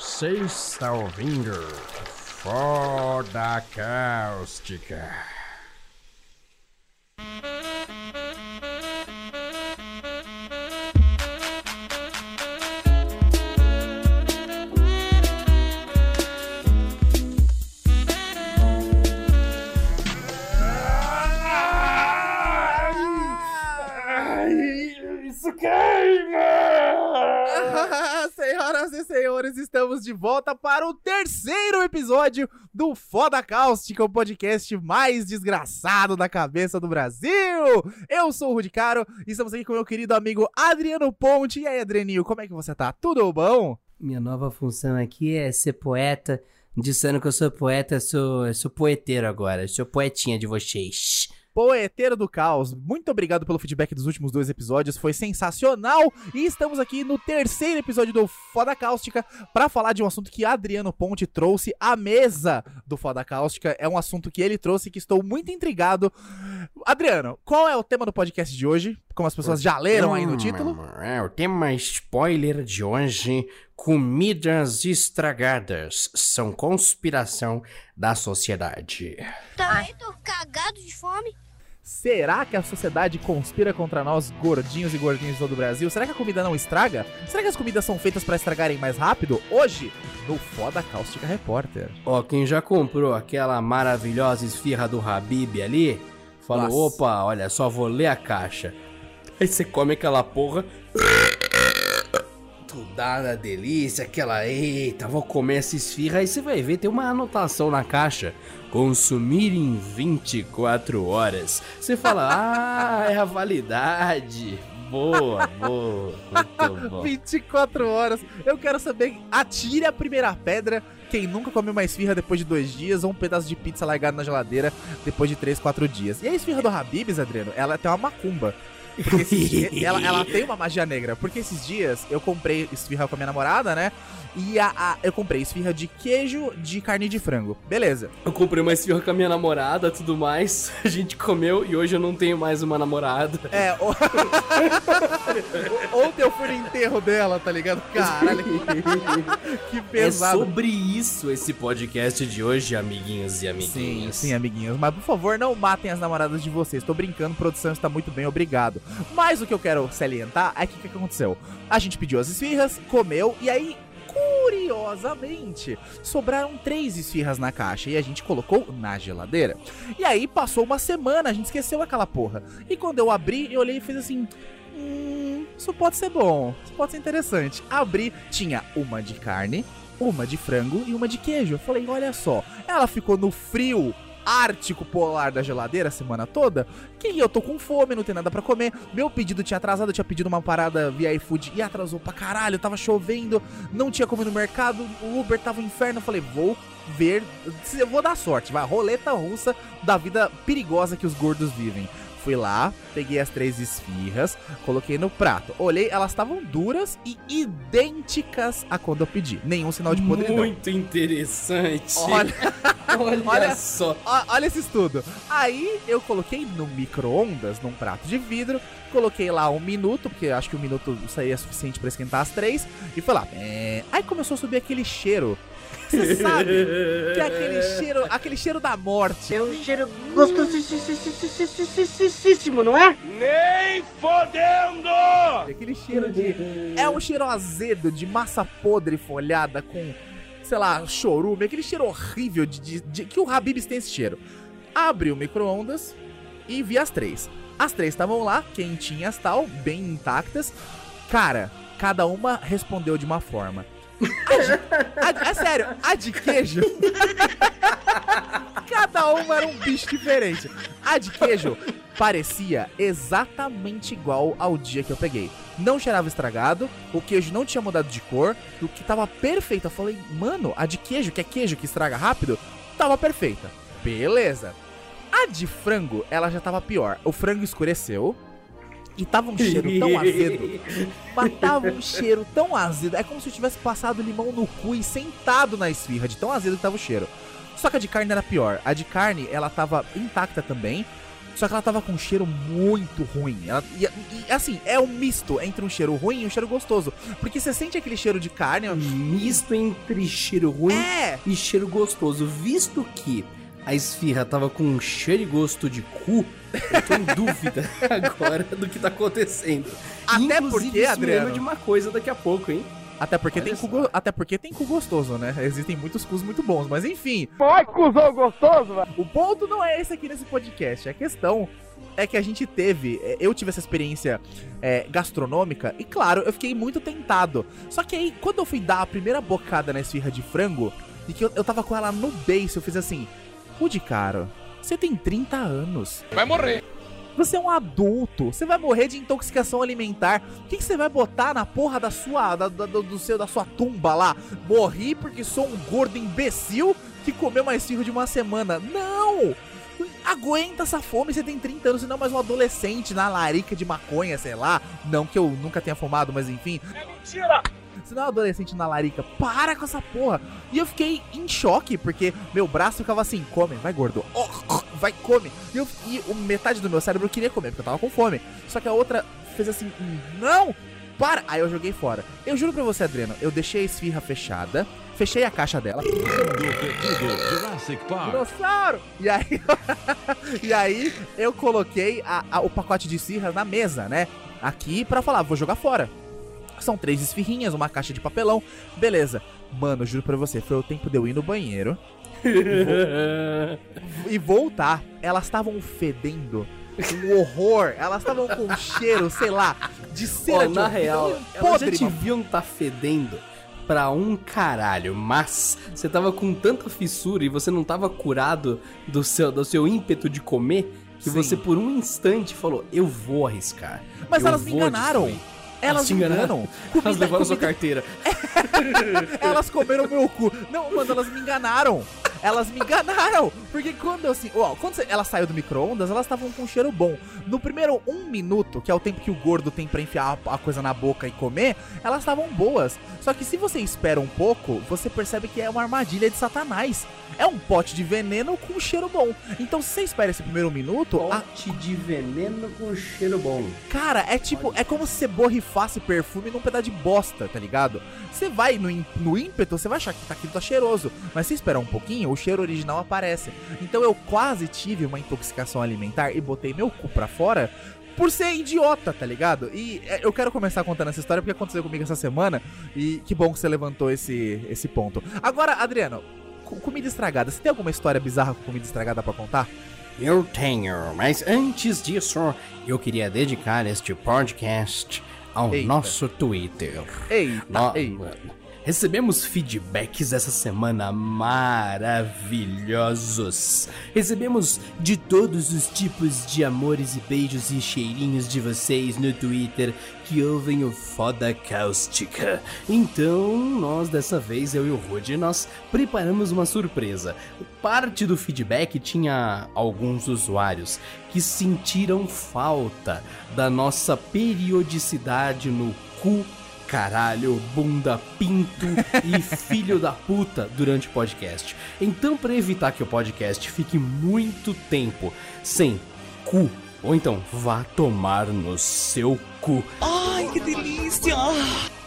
Você está ouvindo Foda Cáustica. Senhores, estamos de volta para o terceiro episódio do Foda Cáustica, o podcast mais desgraçado da cabeça do Brasil. Eu sou o Rudy Caro e estamos aqui com meu querido amigo Adriano Ponte. E aí, Adrianinho, como é que você tá? Tudo bom? Minha nova função aqui é ser poeta. Dizendo que eu sou poeta, sou, eu sou poeteiro agora. Eu sou poetinha de vocês. Poeteiro do Caos, muito obrigado pelo feedback dos últimos dois episódios, foi sensacional! E estamos aqui no terceiro episódio do Foda Cáustica para falar de um assunto que Adriano Ponte trouxe à mesa do Foda Cáustica. É um assunto que ele trouxe que estou muito intrigado. Adriano, qual é o tema do podcast de hoje? Como as pessoas já leram aí no título? É, o tema spoiler de hoje: comidas estragadas são conspiração da sociedade. Também tô cagado de fome. Será que a sociedade conspira contra nós, gordinhos e gordinhos de todo o Brasil? Será que a comida não estraga? Será que as comidas são feitas para estragarem mais rápido? Hoje, no Foda Cáustica Repórter. Ó, quem já comprou aquela maravilhosa esfirra do Habib ali, falou: Nossa. opa, olha só, vou ler a caixa. Aí você come aquela porra. Tu dá na delícia, aquela. Eita, vou comer essa esfirra. Aí você vai ver, tem uma anotação na caixa. Consumir em 24 horas. Você fala, ah, é a validade. Boa, boa. Muito bom. 24 horas. Eu quero saber, atire a primeira pedra. Quem nunca comeu uma esfirra depois de dois dias ou um pedaço de pizza largado na geladeira depois de três, quatro dias. E a esfirra do Habib's, Adriano, ela tem uma macumba. Dias- ela, ela tem uma magia negra. Porque esses dias eu comprei esfirra com a minha namorada, né? E a, a- eu comprei esfirra de queijo de carne de frango. Beleza. Eu comprei uma esfirra com a minha namorada, tudo mais. A gente comeu e hoje eu não tenho mais uma namorada. É, o- ontem eu fui no enterro dela, tá ligado? Caralho, que É pesado. sobre isso esse podcast de hoje, amiguinhos e Sim, amiguinhas. sim, amiguinhos. Mas por favor, não matem as namoradas de vocês. Tô brincando, produção está muito bem, obrigado. Mas o que eu quero salientar é que o que aconteceu? A gente pediu as esfirras, comeu, e aí, curiosamente, sobraram três esfirras na caixa e a gente colocou na geladeira. E aí passou uma semana, a gente esqueceu aquela porra. E quando eu abri, eu olhei e fiz assim. Hum, isso pode ser bom, isso pode ser interessante. Abri, tinha uma de carne, uma de frango e uma de queijo. Eu falei, olha só, ela ficou no frio ártico polar da geladeira a semana toda, que eu tô com fome, não tem nada pra comer. Meu pedido tinha atrasado, eu tinha pedido uma parada via iFood e atrasou pra caralho, tava chovendo, não tinha como ir no mercado, o Uber tava um inferno. Eu falei, vou ver, vou dar sorte, vai, roleta russa da vida perigosa que os gordos vivem. Fui lá, peguei as três esfirras, coloquei no prato. Olhei, elas estavam duras e idênticas a quando eu pedi. Nenhum sinal de podridão. Muito interessante. Olha, olha, olha só. Ó, Olha esse estudo. Aí eu coloquei no micro-ondas, num prato de vidro, coloquei lá um minuto, porque eu acho que um minuto seria suficiente pra esquentar as três, e foi lá. É... Aí começou a subir aquele cheiro. Você sabe que é aquele cheiro, aquele cheiro da morte. É um cheiro gostosíssimo, não é? Aquele cheiro de. É um cheiro azedo de massa podre folhada com, sei lá, chorume, aquele cheiro horrível de, de- de- que o Habib's tem esse cheiro. Abri o micro-ondas e vi as três. As três estavam lá, quentinhas tal, bem intactas. Cara, cada uma respondeu de uma forma. A de, a- é sério, a de queijo. cada uma era um bicho diferente. A de queijo parecia exatamente igual ao dia que eu peguei. Não cheirava estragado, o queijo não tinha mudado de cor, o que tava perfeita. Eu falei, mano, a de queijo, que é queijo que estraga rápido, tava perfeita. Beleza. A de frango, ela já tava pior. O frango escureceu. E tava um cheiro tão azedo. Mas tava um cheiro tão azedo. É como se eu tivesse passado limão no cu e sentado na esfirra, de tão azedo que tava o cheiro. Só que a de carne era pior. A de carne, ela tava intacta também. Só que ela tava com um cheiro muito ruim. Ela, e, e, assim, é um misto entre um cheiro ruim e um cheiro gostoso. Porque você sente aquele cheiro de carne. Misto entre cheiro ruim É! e cheiro gostoso. Visto que a esfirra tava com um cheiro e gosto de cu, eu tô em dúvida agora do que tá acontecendo. Até Inclusive, porque, isso me Adriano- de uma coisa daqui a pouco, hein? Até porque, Olha tem cu, até porque tem cu gostoso, né? Existem muitos cus muito bons, mas enfim. Ai, cuzão gostoso, velho. O ponto não é esse aqui nesse podcast. A questão é que a gente teve. é, Eu tive essa experiência é, gastronômica e, claro, eu fiquei muito tentado. Só que aí, quando eu fui dar a primeira bocada na esfirra de frango, e que eu, eu tava com ela no beiço, eu fiz assim: Rude, cara, você tem 30 anos. Vai morrer. Você é um adulto, você vai morrer de intoxicação alimentar. O que, que você vai botar na porra da sua, da, da- do seu, da sua tumba lá? Morri porque sou um gordo imbecil que comeu mais esfirra de uma semana. Não! Aguenta essa fome, você tem 30 anos, você não mais um adolescente na larica de maconha, sei lá. Não que eu nunca tenha fumado, mas enfim. É mentira. Você não é um adolescente na larica, para com essa porra. E eu fiquei em choque, porque meu braço ficava assim, come, vai gordo, Oh, oh, vai, come. E, eu, e metade do meu cérebro queria comer, porque eu tava com fome. Só que a outra fez assim, "Hum, não, para. Aí eu joguei fora. Eu juro pra você, Adriano, eu deixei a esfirra fechada, fechei a caixa dela. Dinossauro! E aí, e aí eu coloquei a- a- o pacote de esfirras na mesa, né? Aqui pra falar, vou jogar fora. São três esfirrinhas, uma caixa de papelão. Beleza. Mano, juro pra você, foi o tempo de eu ir no banheiro e voltar. Elas estavam fedendo. Um horror. Elas estavam com um cheiro, sei lá, de cera Ó, de na real, elas já podre, te mano. viam tá fedendo pra um caralho, mas você tava com tanta fissura e você não tava curado do seu, do seu ímpeto de comer que Sim. você por um instante falou, eu vou arriscar. Mas elas me enganaram. destruir." Elas te me enganaram? enganam. Elas Comida- levaram sua comida- carteira. Elas comeram meu cu. Não, mano, elas me enganaram. Elas me enganaram. Porque quando eu assim. Ó, quando você- elas saiu do micro-ondas, elas estavam com um cheiro bom. No primeiro um minuto, que é o tempo que o gordo tem pra enfiar a, a coisa na boca e comer, elas estavam boas. Só que se você espera um pouco, você percebe que é uma armadilha de Satanás. É um pote de veneno com cheiro bom. Então, se você espera esse primeiro minuto, a- Pote de veneno com cheiro bom. Cara, é tipo, é como se você borrifasse perfume num pedaço de bosta, tá ligado? Você vai no, no ímpeto, você vai achar que tá, aquilo tá cheiroso. Mas se esperar um pouquinho, o cheiro original aparece. Então eu quase tive uma intoxicação alimentar e botei meu cu pra fora por ser idiota, tá ligado? E é, eu quero começar contando essa história porque aconteceu comigo essa semana. E que bom que você levantou esse, esse ponto. Agora, Adriano, comida estragada. Você tem alguma história bizarra com comida estragada pra contar? Eu tenho, mas antes disso, eu queria dedicar este podcast ao Eita. nosso Twitter. Eita, Nó- eita. Recebemos feedbacks essa semana maravilhosos. Recebemos de todos os tipos de amores e beijos e cheirinhos de vocês no Twitter que ouvem o Foda Cáustica. Então, nós dessa vez, eu e o Rude, nós preparamos uma surpresa. Parte do feedback tinha alguns usuários que sentiram falta da nossa periodicidade no cu caralho, bunda, pinto e filho da puta durante o podcast. Então, para evitar que o podcast fique muito tempo sem cu, ou então vá tomar no seu cu. Ai, que delícia!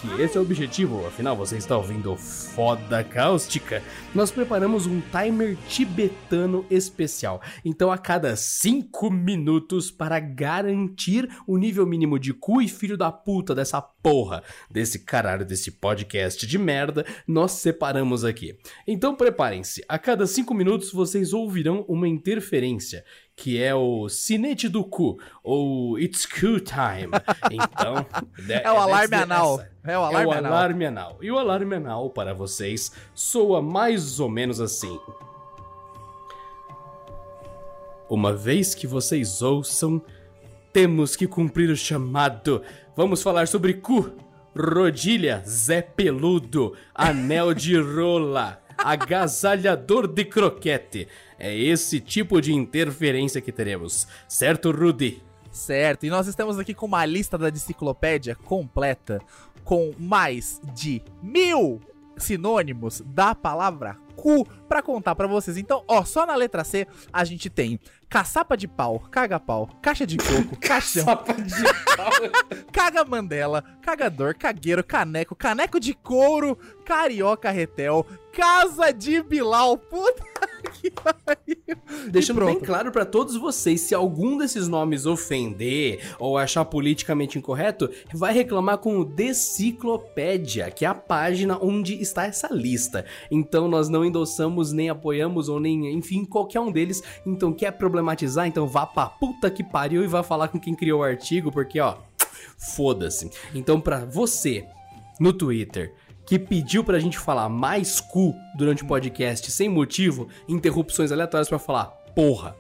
Que esse é o objetivo, afinal você está ouvindo Foda Cáustica. Nós preparamos um timer tibetano especial. Então, a cada 5 minutos, para garantir o nível mínimo de cu e filho da puta dessa porra, desse caralho, desse podcast de merda, nós separamos aqui. Então, preparem-se. A cada 5 minutos, vocês ouvirão uma interferência que é o sinete do cu, ou It's Coup Time. Então, É o alarme anal. É É o o alarme anal. alarme anal. E o alarme anal para vocês soa mais ou menos assim. Uma vez que vocês ouçam, temos que cumprir o chamado. Vamos falar sobre cu, rodilha, Zé Peludo, anel de rola, agasalhador de croquete. É esse tipo de interferência que teremos, certo, Rudy? Certo, e nós estamos aqui com uma lista da enciclopédia completa com mais de mil sinônimos da palavra cu pra contar pra vocês. Então, ó, só na letra C a gente tem caçapa de pau, caga-pau, caixa de coco, caixão, Sapa de pau. caga mandela, cagador, cagueiro, caneco, caneco de couro, carioca retel, casa de Bilal. Puta que pariu. Deixando bem claro pra todos vocês, se algum desses nomes ofender ou achar politicamente incorreto, vai reclamar com o Deciclopédia, que é a página onde está essa lista. Então nós não endossamos, nem apoiamos ou nem, enfim, qualquer um deles. Então quer problematizar, então vá pra puta que pariu e vá falar com quem criou o artigo, porque ó, foda-se. Então pra você no Twitter que pediu pra gente falar mais cu durante o podcast sem motivo, interrupções aleatórias pra falar porra,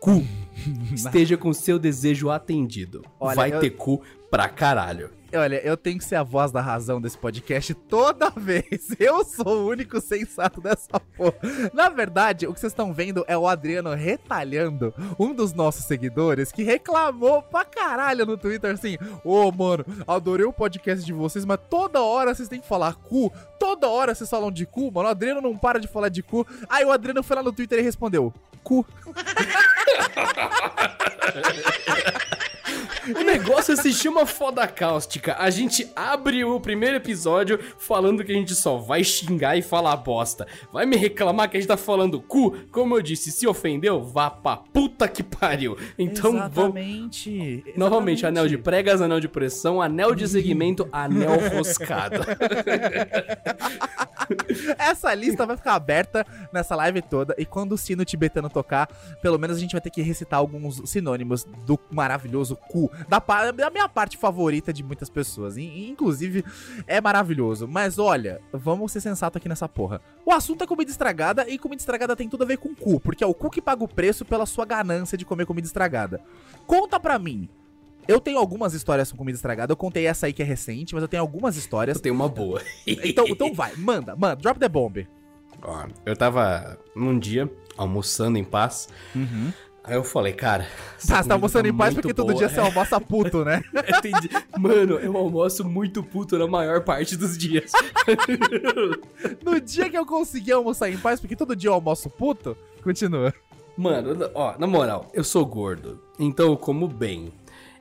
cu, esteja com seu desejo atendido. Olha, Vai eu- ter cu pra caralho. Olha, eu tenho que ser a voz da razão desse podcast toda vez. Eu sou o único sensato dessa porra. Na verdade, o que vocês estão vendo é o Adriano retalhando um dos nossos seguidores que reclamou pra caralho no Twitter assim: Ô, mano, adorei o podcast de vocês, mas toda hora vocês têm que falar cu. Toda hora vocês falam de cu, mano. O Adriano não para de falar de cu. Aí o Adriano foi lá no Twitter e respondeu: cu. O negócio se chama foda cáustica. A gente abre o primeiro episódio falando que a gente só vai xingar e falar bosta. Vai me reclamar que a gente tá falando cu? Como eu disse, se ofendeu, vá pra puta que pariu. Então vamos. Exatamente. Novamente, exatamente. anel de pregas, anel de pressão, anel de segmento, anel roscado. Essa lista vai ficar aberta nessa live toda e quando o sino tibetano tocar, pelo menos a gente vai ter que recitar alguns sinônimos do maravilhoso cu, da, da minha parte favorita de muitas pessoas. E, inclusive, é maravilhoso. Mas olha, vamos ser sensato aqui nessa porra. O assunto é comida estragada e comida estragada tem tudo a ver com cu, porque é o cu que paga o preço pela sua ganância de comer comida estragada. Conta pra mim. Eu tenho algumas histórias com comida estragada. Eu contei essa aí que é recente, mas eu tenho algumas histórias. Eu tenho uma boa. Então, então vai, manda, manda, drop the bomb. Ó, eu tava num dia almoçando em paz. Aí eu falei, cara. Tá, você tá comida almoçando em paz porque todo boa. dia você almoça puto, né? Entendi. Mano, eu almoço muito puto na maior parte dos dias. No dia que eu consegui almoçar em paz, porque todo dia eu almoço puto, continua. Mano, ó, na moral, eu sou gordo, então eu como bem.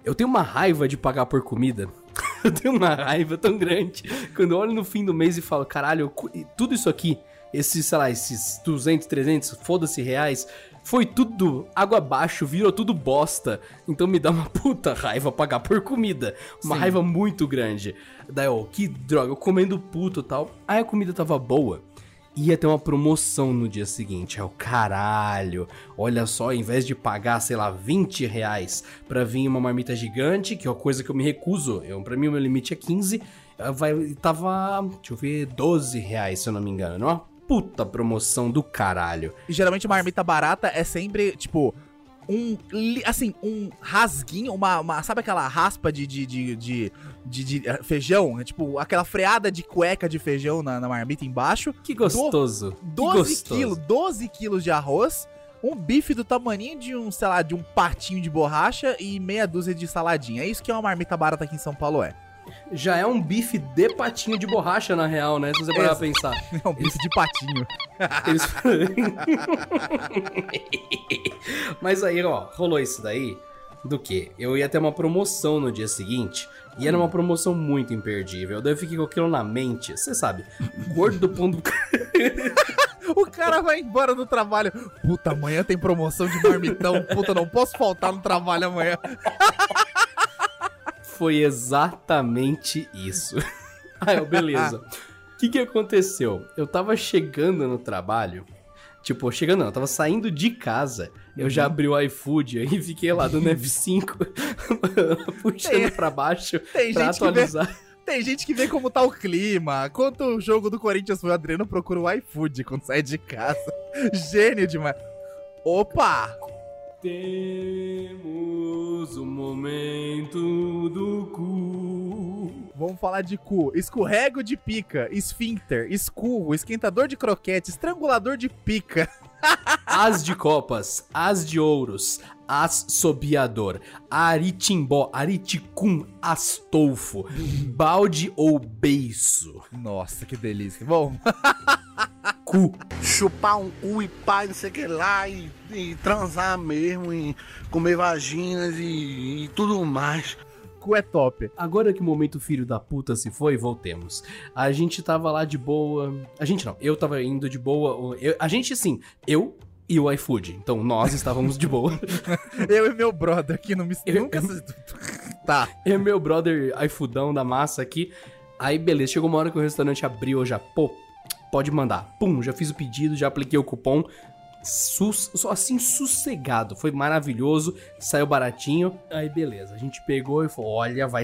Eu tenho uma raiva de pagar por comida. eu tenho uma raiva tão grande quando eu olho no fim do mês e falo, caralho, tudo isso aqui, esses, sei lá, esses 200, 300, foda-se reais, foi tudo água abaixo, virou tudo bosta. Então me dá uma puta raiva pagar por comida. Uma Sim. raiva muito grande. Daí, ó, que droga, eu comendo puto e tal. Aí a comida tava boa. Ia ter uma promoção no dia seguinte. É o caralho. Olha só, ao invés de pagar, sei lá, 20 reais pra vir uma marmita gigante, que é uma coisa que eu me recuso. Eu, pra mim, o meu limite é 15. eh, Vai, tava, deixa eu ver, 12 reais, se eu não me engano. Não é puta promoção do caralho. E geralmente marmita barata é sempre, tipo, um. Assim, um rasguinho, uma. uma- sabe aquela raspa de. de, de, de, de- de, eh, feijão? É tipo, aquela freada de cueca de feijão na, na marmita embaixo. Que gostoso. que 12 gostoso. quilos, 12 quilos de arroz. Um bife do tamaninho de um, sei lá, de um patinho de borracha e meia dúzia de saladinha. É isso que é uma marmita barata aqui em São Paulo, é. Já é um bife de patinho de borracha, na real, né? Se você parar pra pensar. É um bife de patinho. Eles... Mas aí, ó, rolou isso daí do que? Eu ia ter uma promoção no dia seguinte. E era uma promoção muito imperdível. Daí eu fiquei com aquilo na mente. Você sabe, gordo do pão do. O cara vai embora do trabalho. Puta, amanhã tem promoção de marmitão. Puta, não posso faltar no trabalho amanhã. Foi exatamente isso. Aí, ó, beleza. O que que aconteceu? Eu tava chegando no trabalho. Tipo, chegando não, eu tava saindo de casa. Eu já abri o iFood e fiquei lá dando F5, puxando Tem- pra baixo tem pra gente que vê- atualizar. Tem gente que vê como tá o clima. Quanto o jogo do Corinthians foi, o Adriano procura o iFood quando sai de casa. Gênio demais. Opa! Temos o momento do cu. Vamos falar de cu. Escorrego de pica, esfíncter, escurro, esquentador de croquete, estrangulador de pica. As de copas, as de ouros, as sobiador, aritimbó, ariticum, astolfo, balde ou beiço, Nossa, que delícia. Bom, cu. chupar um cu e pá, não sei o que lá, e, e transar mesmo, e comer vaginas e, e tudo mais. cu é top. Agora que o momento filho da puta se foi, voltemos. A gente tava lá de boa. A gente não, eu tava indo de boa. eu- a gente sim, eu e o iFood. Então nós estávamos de boa. Eu e meu brother aqui não me... Eu- Nunca... Tá. Eu e meu brother iFoodão da massa aqui. Aí beleza, chegou uma hora que o restaurante abriu, eu já, pô, pode mandar. Pum, já fiz o pedido, já apliquei o cupom. Sus, só assim, sossegado. Foi maravilhoso, saiu baratinho. Aí beleza, a gente pegou e falou: olha, vai.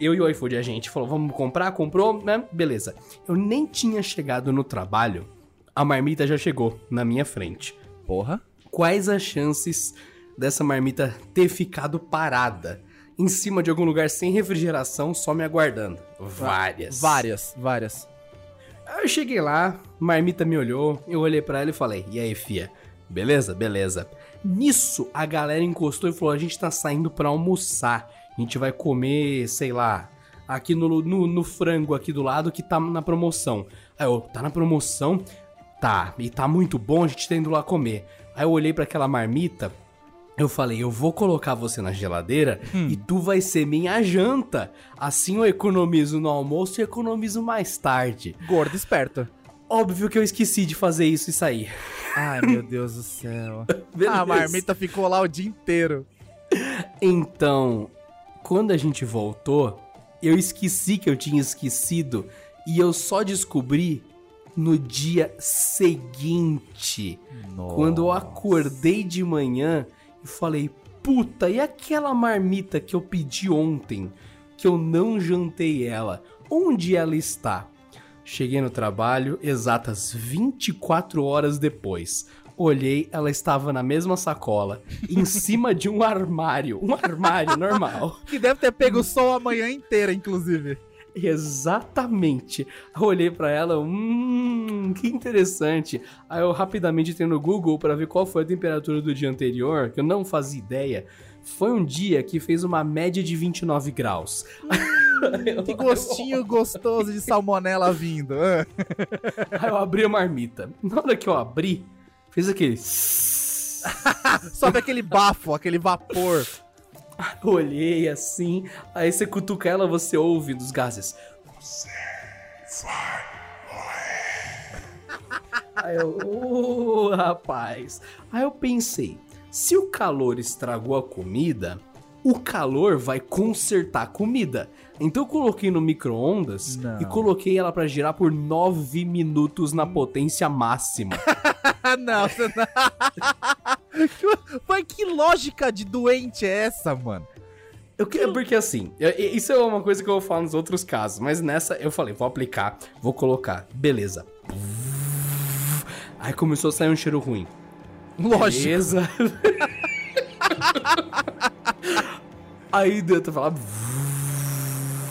Eu e o iFood, a gente falou: vamos comprar, comprou, né? Beleza. Eu nem tinha chegado no trabalho, a marmita já chegou na minha frente Porra. quais as chances dessa marmita ter ficado parada em cima de algum lugar sem refrigeração, só me aguardando? Várias. Várias, várias. Aí eu cheguei lá, marmita me olhou, eu olhei pra ela e falei: "E aí, fia? Beleza? Beleza". Nisso, a galera encostou e falou: "A gente tá saindo pra almoçar. A gente vai comer, sei lá, aqui no, no, no frango aqui do lado que tá na promoção". Aí eu: "Tá na promoção?" Tá, e tá muito bom, a gente tá indo lá comer. Aí eu olhei pra aquela marmita, eu falei, eu vou colocar você na geladeira e tu vai ser minha janta. Assim eu economizo no almoço e economizo mais tarde. Gordo esperto. Óbvio que eu esqueci de fazer isso e sair. Ai, meu Deus do céu. Beleza. A marmita ficou lá o dia inteiro. Então, quando a gente voltou, eu esqueci que eu tinha esquecido e eu só descobri no dia seguinte. Quando eu acordei de manhã e falei, puta, e aquela marmita que eu pedi ontem, que eu não jantei ela, onde ela está? Cheguei no trabalho exatas 24 horas depois. Olhei, ela estava na mesma sacola, em cima de um armário. Um armário normal. Que deve ter pego sol a manhã inteira, inclusive. Exatamente. Eu olhei pra ela, hum, que interessante. Aí eu rapidamente entrei no Google pra ver qual foi a temperatura do dia anterior, que eu não fazia ideia. Foi um dia que fez uma média de 29 graus. Que gostinho gostoso de salmonela vindo. Ah. Aí eu abri a marmita. Na hora que eu abri, fez aquele. Sobe aquele bafo, aquele vapor. Eu olhei assim, aí você cutuca ela, você ouve dos gases. Aí eu, ô rapaz. Aí eu pensei, se o calor estragou a comida, o calor vai consertar a comida. Então eu coloquei no micro-ondas e coloquei ela pra girar por 9 minutos na potência máxima. Não, você não. Mas que lógica de doente é essa, mano? Eu que, porque assim, eu- eu- isso é uma coisa que eu vou falar nos outros casos, mas nessa eu falei, vou aplicar, vou colocar, beleza. Aí começou a sair um cheiro ruim. Lógico. Beleza. Aí dentro falava.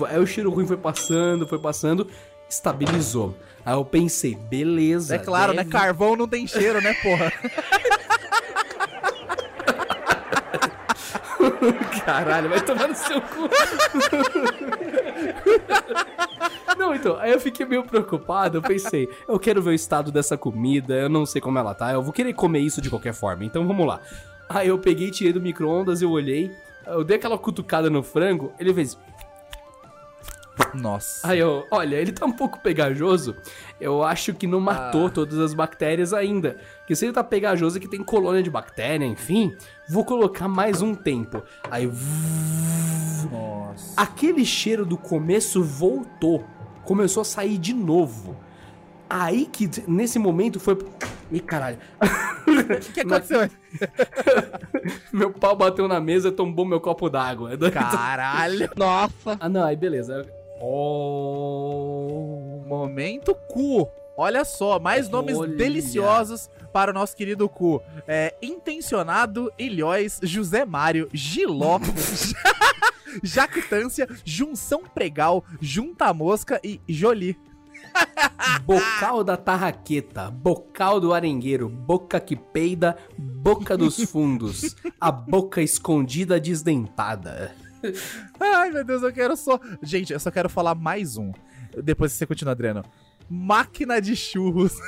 Aí o cheiro ruim foi passando, foi passando, estabilizou. Aí eu pensei, beleza. É claro, né? deve- Carvão não tem cheiro, né, porra? Caralho, vai tomar no seu cu. Não, então, aí eu fiquei meio preocupado. Eu pensei, eu quero ver o estado dessa comida, eu não sei como ela tá, eu vou querer comer isso de qualquer forma, então vamos lá. Aí eu peguei, tirei do micro-ondas, eu olhei, eu dei aquela cutucada no frango, ele fez. Nossa. Aí eu, olha, ele tá um pouco pegajoso. Eu acho que não matou Ah. todas as bactérias ainda. Porque se ele tá pegajoso é que tem colônia de bactéria, enfim. Vou colocar mais um tempo. Aí. Nossa. Aquele cheiro do começo voltou. Começou a sair de novo. Aí que, nesse momento, foi. Ih, caralho. O que aconteceu? meu pau bateu na mesa e tombou meu copo d'água. Caralho. ah, não, aí beleza. Oh. Momento cu. Olha só, mais nomes Olha. deliciosos para o nosso querido cu. É, Intencionado, Ilhóis, José Mário, Giló, Jactância, Junção Pregal, Junta Mosca e Jolie. Bocal da tarraqueta, bocal do arengueiro, boca que peida, boca dos fundos, a boca escondida desdentada. Ai, meu Deus, eu quero só. Gente, eu só quero falar mais um. Depois você continua, Adriano. Máquina de churros.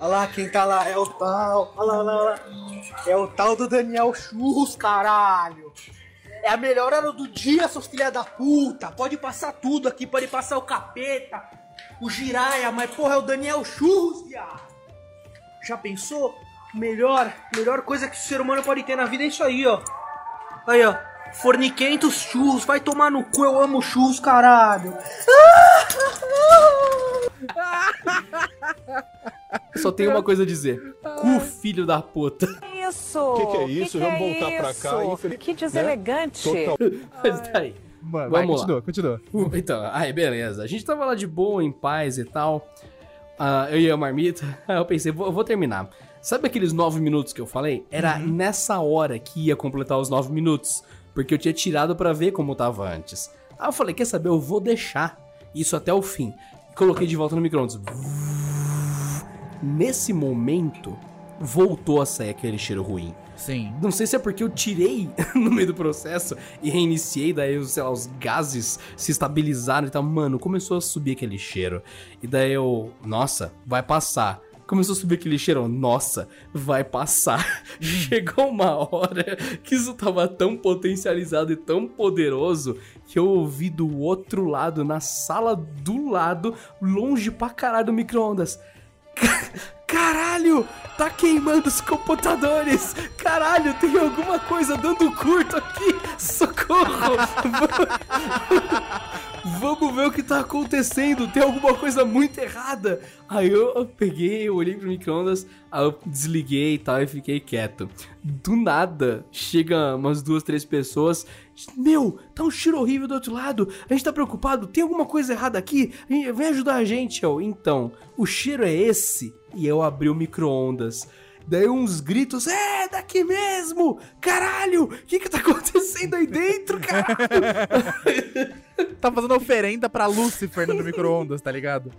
Olha lá quem tá lá, é o tal. Olha lá, olha lá. É o tal do Daniel Churros, caralho. É a melhor hora do dia, seus filha da puta. Pode passar tudo aqui, pode passar o capeta, o giraia, mas porra, é o Daniel Churros, viado. Já pensou? Melhor, melhor coisa que o ser humano pode ter na vida é isso aí, ó. Aí, ó. Forniquentos churros, vai tomar no cu, eu amo churros, caralho. Só tenho uma coisa a dizer. Cu, filho da puta. Isso! O que, que é isso? Que Vamos que é voltar pra cá. isso? infeliz- Que deselegante! Total- Mas tá aí. Mano, vai, Vamos lá. continua, continua. Então, aí, beleza. A gente tava lá de boa, em paz e tal. Ah, eu e a marmita. Aí eu pensei, vou, vou terminar. Sabe aqueles nove minutos que eu falei? Era nessa hora que ia completar os nove minutos. Porque eu tinha tirado pra ver como tava antes. Aí eu falei, quer saber? Eu vou deixar isso até o fim. Coloquei de volta no micro-ondas. Nesse momento, voltou a sair aquele cheiro ruim. Sim. Não sei se é porque eu tirei no meio do processo e reiniciei, daí, sei lá, os gases se estabilizaram e tal. Mano, começou a subir aquele cheiro. E daí eu, nossa, vai passar. Começou a subir aquele cheiro, nossa, vai passar. Chegou uma hora que isso tava tão potencializado e tão poderoso que eu ouvi do outro lado, na sala do lado, longe pra caralho do micro-ondas. Caralho! Tá queimando os computadores! Caralho, tem alguma coisa dando curto aqui! Socorro! Vamos ver o que tá acontecendo! Tem alguma coisa muito errada! Aí eu, peguei, eu olhei pro micro-ondas, aí eu desliguei e tal e fiquei quieto. Do nada, chega umas duas, três pessoas. Meu, tá um cheiro horrível do outro lado. A gente tá preocupado, tem alguma coisa errada aqui? Vem ajudar a gente, eu. Então, o cheiro é esse. E eu abri o micro-ondas. Daí uns gritos, é, daqui mesmo! Caralho, o que que tá acontecendo aí dentro, caralho? Tá fazendo oferenda pra Lúcifer no micro-ondas, tá ligado?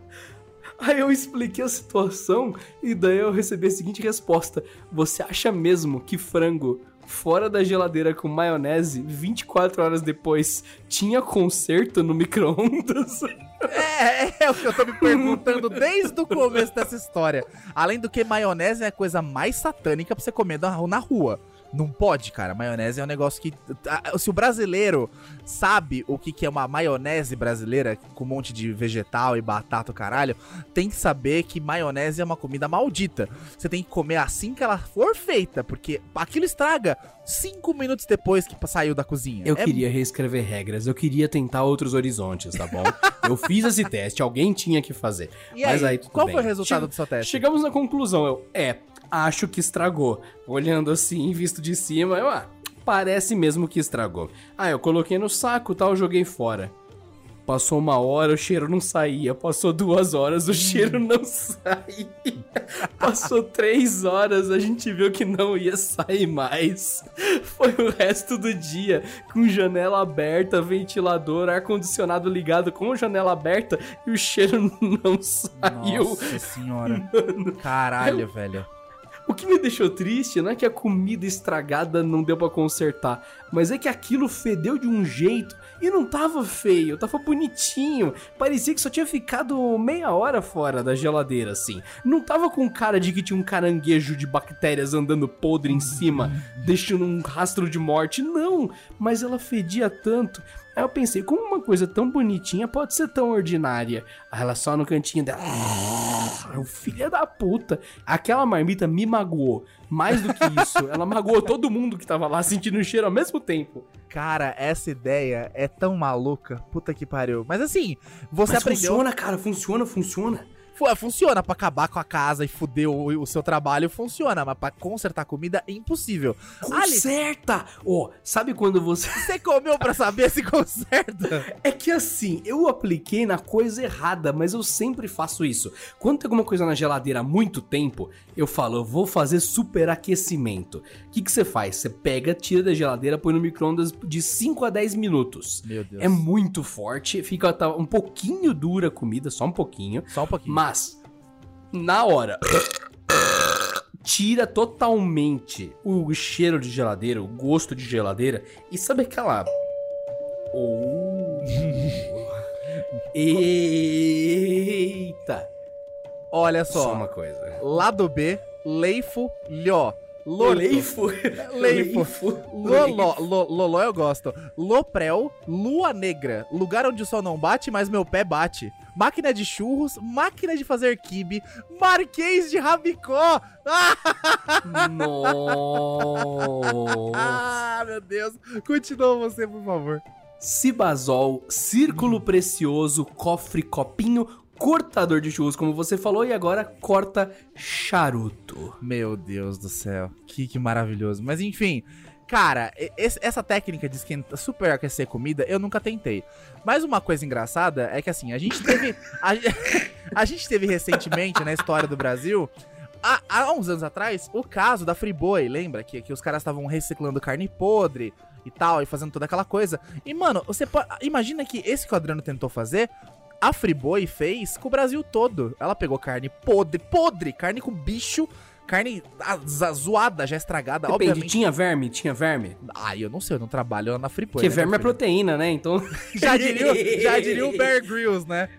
Aí eu expliquei a situação e daí eu recebi a seguinte resposta: Você acha mesmo que frango fora da geladeira com maionese 24 horas depois tinha conserto no micro-ondas? É, é o que eu tô me perguntando desde o começo dessa história. Além do que, maionese é a coisa mais satânica pra você comer na, rua. Não pode, cara. Maionese é um negócio que. ah, Se o brasileiro sabe o que, é uma maionese brasileira, com um monte de vegetal e batata, caralho, tem que saber que maionese é uma comida maldita. Você tem que comer assim que ela for feita, porque aquilo estraga cinco minutos depois que saiu da cozinha. Eu É queria reescrever regras, eu queria tentar outros horizontes, tá bom? eu fiz esse teste, alguém tinha que fazer. E Mas aí, aí, tudo qual bem. foi o resultado Che- do seu teste? Chegamos na conclusão, eu, é, acho que estragou. Olhando assim, visto de cima, eu, ah, parece mesmo que estragou. Ah, eu coloquei no saco tal, joguei fora. Passou uma hora, o cheiro não saía. Passou duas horas, o cheiro não saía. Passou três horas, a gente viu que não ia sair mais. Foi o resto do dia, com janela aberta, ventilador, ar-condicionado ligado com janela aberta e o cheiro não saiu. Nossa senhora. Caralho, velho. O que me deixou triste não é que a comida estragada não deu pra consertar, mas é que aquilo fedeu de um jeito e não tava feio, tava bonitinho. Parecia que só tinha ficado meia hora fora da geladeira, assim. Não tava com cara de que tinha um caranguejo de bactérias andando podre em cima, deixando um rastro de morte. Não, mas ela fedia tanto. Aí eu pensei, como uma coisa tão bonitinha pode ser tão ordinária? Aí ela só no cantinho dela. O filho da puta. Aquela marmita me magoou. Mais do que isso, ela magoou todo mundo que tava lá sentindo o cheiro ao mesmo tempo. Cara, essa ideia é tão maluca. Puta que pariu. Mas assim, você Mas aprendeu. funciona, cara, funciona, funciona. Fu- Funciona pra acabar com a casa e fuder o, o seu trabalho, funciona, mas pra consertar comida é impossível. Conserta! Ó, sabe quando você. você comeu pra saber se conserta? É que assim, eu apliquei na coisa errada, mas eu sempre faço isso. Quando tem alguma coisa na geladeira há muito tempo, eu falo, eu vou fazer superaquecimento. O que, que você faz? Você pega, tira da geladeira, põe no micro-ondas de 5 a 10 minutos. Meu Deus. É muito forte, fica tá, um pouquinho dura a comida, só um pouquinho. Só um pouquinho. Mas, na hora, tira totalmente o cheiro de geladeira, o gosto de geladeira. E sabe aquela. Oh. Eita! Olha Só só. uma coisa. Lado B, Leifo, Lhó. Lorto. Leifo. Leifo. Loló, lo- Loló eu gosto. Loprel, Lua Negra, lugar onde o sol não bate, mas meu pé bate. Máquina de churros, máquina de fazer kibe, Marquês de Rabicó. Nossa. Ah, meu Deus. Continua você, por favor. Cibazol, círculo precioso, cofre, copinho, cortador de churros, como você falou, e agora corta charuto. Meu Deus do céu. Que, que maravilhoso. Mas enfim, cara, esse- essa técnica de esquentar, super aquecer comida, eu nunca tentei. Mas uma coisa engraçada é que assim, a gente teve. A, a gente teve recentemente na história do Brasil. Há, há uns anos atrás, o caso da Friboi, lembra? Que, que os caras estavam reciclando carne podre e tal, e fazendo toda aquela coisa. E, mano, você pode. Imagina que esse que o Adriano tentou fazer, a Friboi fez com o Brasil todo. Ela pegou carne podre, podre, carne com bicho, carne zoada, já estragada, Depende, obviamente. tinha verme? Tinha verme? Ah, eu não sei, eu não trabalho na Friboi. Porque né, verme é proteína, né? Então. Já diria, já diria o Bear Grylls, né?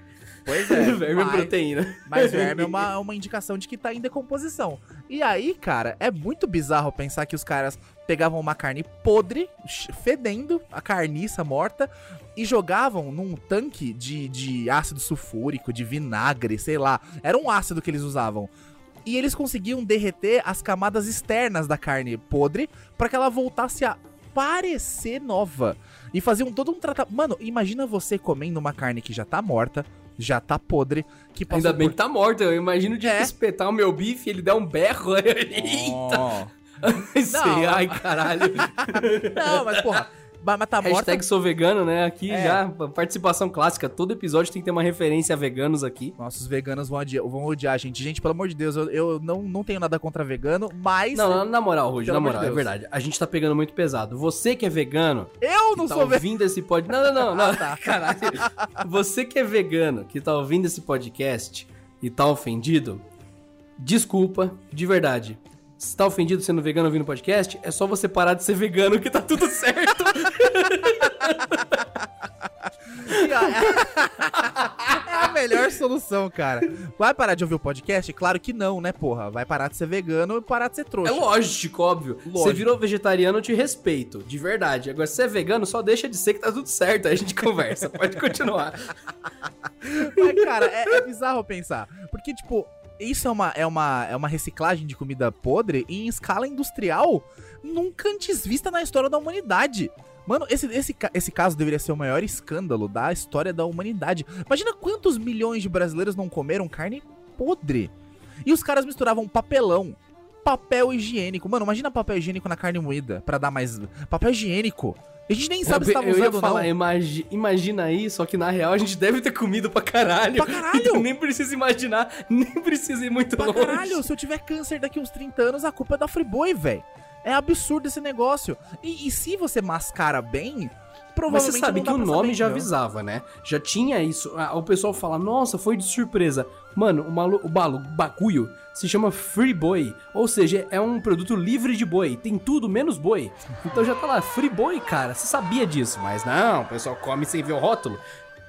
Pois é. verme é mas- proteína. Mas verme é uma, uma indicação de que tá em decomposição. E aí, cara, é muito bizarro pensar que os caras pegavam uma carne podre, fedendo, a carniça morta, e jogavam num tanque de, de ácido sulfúrico, de vinagre, sei lá. Era um ácido que eles usavam. E eles conseguiam derreter as camadas externas da carne podre para que ela voltasse a parecer nova. E faziam todo um tratamento. Mano, imagina você comendo uma carne que já tá morta, já tá podre, que passou Ainda bem por que tá morto. Eu imagino de É. espetar o meu bife e ele der um berro. Eita! Sei, Não, ai, caralho. Não, mas porra, mas tá morta. Hashtag sou vegano, né? Aqui É. já, participação clássica. Todo episódio tem que ter uma referência a veganos aqui. Nossa, os veganos vão odiar, vão odiar a gente. Gente, pelo amor de Deus, eu, eu não, não tenho nada contra vegano, mas Não, na, na moral, Rude, na amor de moral, é verdade. A gente tá pegando muito pesado. Você que é vegano, eu não tá sou vegano. ouvindo esse podcast. Não, não, não, não. Caralho. Você que é vegano, que tá ouvindo esse podcast e tá ofendido, desculpa, de verdade. Se tá ofendido sendo vegano ouvindo podcast, é só você parar de ser vegano que tá tudo certo. É a melhor solução, cara. Vai parar de ouvir o podcast? Claro que não, né, porra? Vai parar de ser vegano e parar de ser É trouxa. lógico, óbvio. Você virou vegetariano, eu te respeito, de verdade. Agora, se você é vegano, só deixa de ser que tá tudo certo. Aí a gente conversa. Pode continuar. Mas, cara, é, é bizarro pensar. Porque, tipo, isso é uma, é, uma, é uma reciclagem de comida podre em escala industrial nunca antes vista na história da humanidade. Mano, esse, esse, esse caso deveria ser o maior escândalo da história da humanidade. Imagina quantos milhões de brasileiros não comeram carne podre. E os caras misturavam papelão, papel higiênico. Mano, imagina papel higiênico na carne moída pra dar mais. Papel higiênico. A gente nem sabe se eu, tava eu usando falar, não. imagi- imagina aí, só que na real a gente deve ter comido pra caralho. Pra caralho! Então nem precisa imaginar, nem precisa ir muito Pra longe. caralho, se eu tiver câncer daqui uns 30 anos, a culpa é da Friboi, velho. É absurdo esse negócio. E, e se você mascara bem, Mas provavelmente você sabe não que o pra nome já entendeu? avisava, né? Já tinha isso. Ah, O pessoal fala, nossa, foi de surpresa. Mano, o, malu, o balo, o bagulho se chama Free Boy. Ou seja, é um produto livre de boi. Tem tudo menos boi. Então já tá lá, Free Boy, cara. Você sabia disso. Mas não, o pessoal come sem ver o rótulo.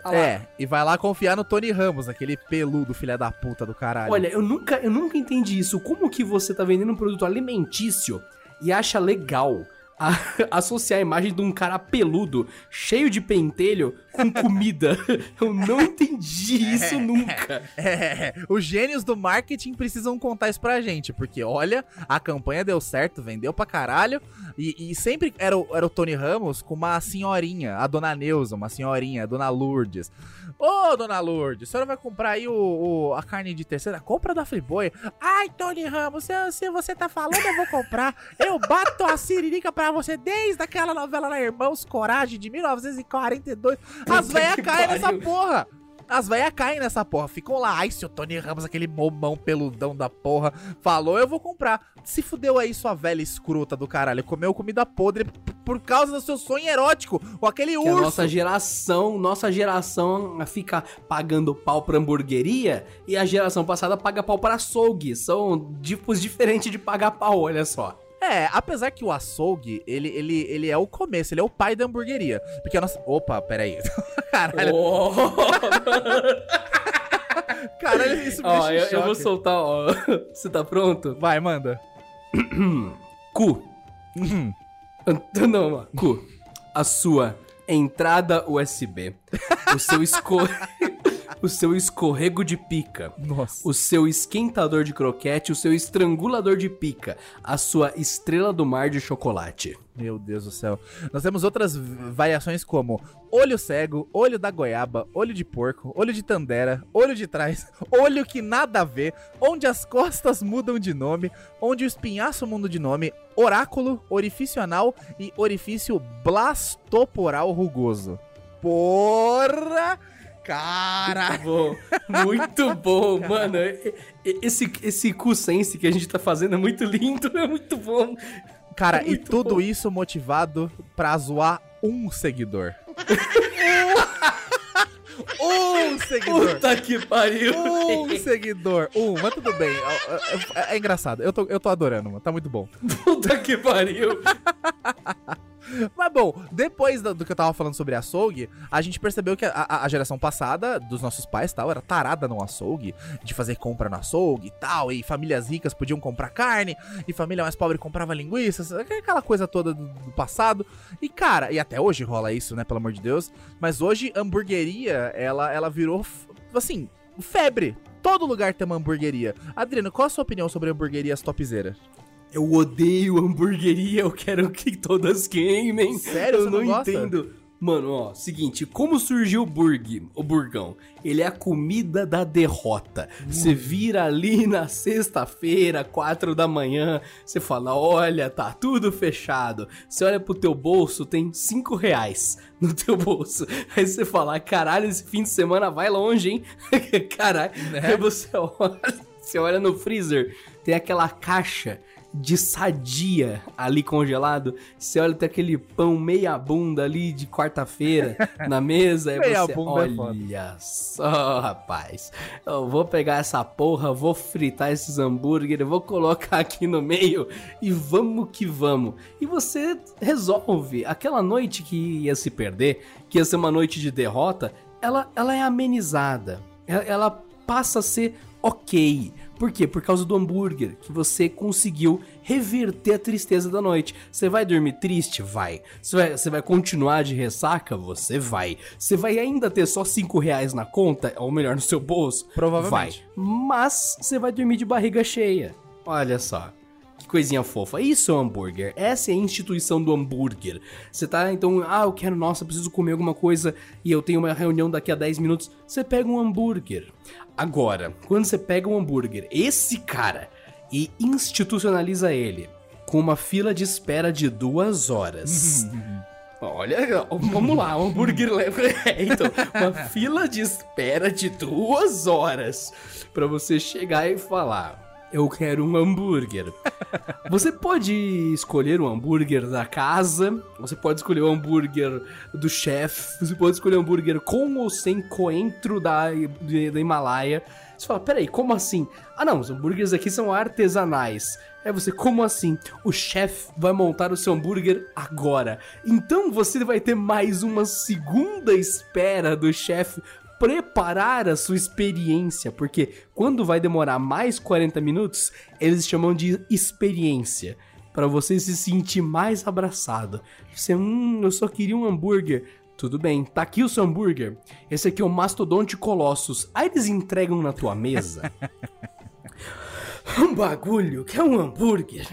Lá. É, e vai lá confiar no Tony Ramos, aquele peludo filha da puta do caralho. Olha, eu nunca, eu nunca entendi isso. Como que você tá vendendo um produto alimentício e acha legal associar a imagem de um cara peludo, cheio de pentelho, com comida? Eu não entendi isso nunca. É, os gênios do marketing precisam contar isso pra gente, porque olha, a campanha deu certo, vendeu pra caralho, e, e sempre era o, era o Tony Ramos com uma senhorinha, a dona Neuza, uma senhorinha, a dona Lourdes. Ô, dona Lourdes, a senhora vai comprar aí o, o- a carne de terceira? Compra da Friboi. Ai, Tony Ramos, se, se você tá falando, eu vou comprar. Eu bato a siririca pra você desde aquela novela lá, Irmãos Coragem, de 1942. As velhas caem nessa porra. As velhas caem nessa porra. Ficam lá. Ai, seu Tony Ramos, aquele momão peludão da porra. Falou, eu vou comprar. Se fudeu aí, sua velha escrota do caralho. Comeu comida podre por causa do seu sonho erótico. Ou aquele Que a urso. nossa geração, nossa geração fica pagando pau pra hamburgueria e a geração passada paga pau pra açougue. São tipos diferentes de pagar pau, olha só. É, apesar que o açougue, ele, ele, ele é o começo, ele é o pai da hamburgueria. Porque a nossa. Opa, peraí. Caralho, Ó, caralho, isso me ó, eu, eu vou soltar, ó. Você tá pronto? Vai, manda. Cu. Uhum. Não, mano. Cu. A sua entrada USB. O seu esco... o seu escorrego de pica. Nossa. O seu esquentador de croquete, o seu estrangulador de pica, a sua estrela do mar de chocolate. Meu Deus do céu. Nós temos outras variações como olho cego, olho da goiaba, olho de porco, olho de tandera, olho de trás, olho que nada a ver, onde as costas mudam de nome, onde o espinhaço muda de nome, oráculo, orifício anal e orifício blastoporal rugoso. Porra! Cara! Bom, muito bom, mano. E- e- Esse, esse cu sense que a gente tá fazendo é muito lindo, é muito bom. Cara, e Muito tudo bom. isso motivado pra zoar um seguidor. um seguidor! Puta que pariu. Um seguidor, um, mas tudo bem. É, é- é engraçado, eu tô, eu tô adorando, mano. Tá muito bom. Puta que pariu. Mas bom, depois do, que eu tava falando sobre açougue, a gente percebeu que a, a- geração passada, dos nossos pais tal, era tarada no açougue, de fazer compra no açougue e tal, e famílias ricas podiam comprar carne, e família mais pobre comprava linguiça, aquela coisa toda do, do passado. E cara, e até hoje rola isso, né, pelo amor de Deus, mas hoje hamburgueria, ela, ela virou, assim, febre. Todo lugar tem uma hamburgueria. Adriano, qual a sua opinião sobre hamburguerias topzera? Eu odeio hamburgueria, eu quero que todas queimem. Sério? Eu não, não entendo. Mano, ó, seguinte, como surgiu o burg, o burgão? Ele é a comida da derrota. Você vira ali na sexta-feira, quatro da manhã, você fala, olha, tá tudo fechado. Você olha pro teu bolso, tem cinco reais no teu bolso. Aí você fala, caralho, esse fim de semana vai longe, hein? caralho. Aí você olha, você olha no freezer, tem aquela caixa de sadia ali congelado. Você olha, tem aquele pão meia bunda ali de quarta-feira na mesa. Aí Meia você, bunda é olha só, rapaz. Eu vou pegar essa porra, vou fritar esses hambúrgueres, vou colocar aqui no meio e vamos que vamos. E você resolve. Aquela noite que ia se perder, que ia ser uma noite de derrota, ela, ela é amenizada. Ela, ela passa a ser ok. Por quê? Por causa do hambúrguer, que você conseguiu reverter a tristeza da noite. Você vai dormir triste? Vai. Você vai, você vai continuar de ressaca? Você vai. Você vai ainda ter só 5 reais na conta, ou melhor, no seu bolso? Provavelmente. Vai. Mas você vai dormir de barriga cheia. Olha só. Que coisinha fofa. Isso é o hambúrguer. Essa é a instituição do hambúrguer. Você tá, então, ah, eu quero, nossa, preciso comer alguma coisa e eu tenho uma reunião daqui a 10 minutos. Você pega um hambúrguer. Agora, quando você pega um hambúrguer, esse cara, e institucionaliza ele com uma fila de espera de duas horas. Olha, vamos lá, um hambúrguer leva. É, então, uma fila de espera de duas horas pra você chegar e falar. Eu quero um hambúrguer. Você pode escolher o hambúrguer da casa, você pode escolher o hambúrguer do chefe, você pode escolher o hambúrguer com ou sem coentro da, da Himalaia. Você fala, peraí, como assim? Ah não, os hambúrgueres aqui são artesanais. É você, como assim? O chefe vai montar o seu hambúrguer agora. Então você vai ter mais uma segunda espera do chefe preparar a sua experiência, porque quando vai demorar mais 40 minutos, eles chamam de experiência. Pra você se sentir mais abraçado. Você, hum, eu só queria um hambúrguer. Tudo bem, tá aqui o seu hambúrguer. Esse aqui é o Mastodonte Colossus. Aí eles entregam na tua mesa um bagulho que é um hambúrguer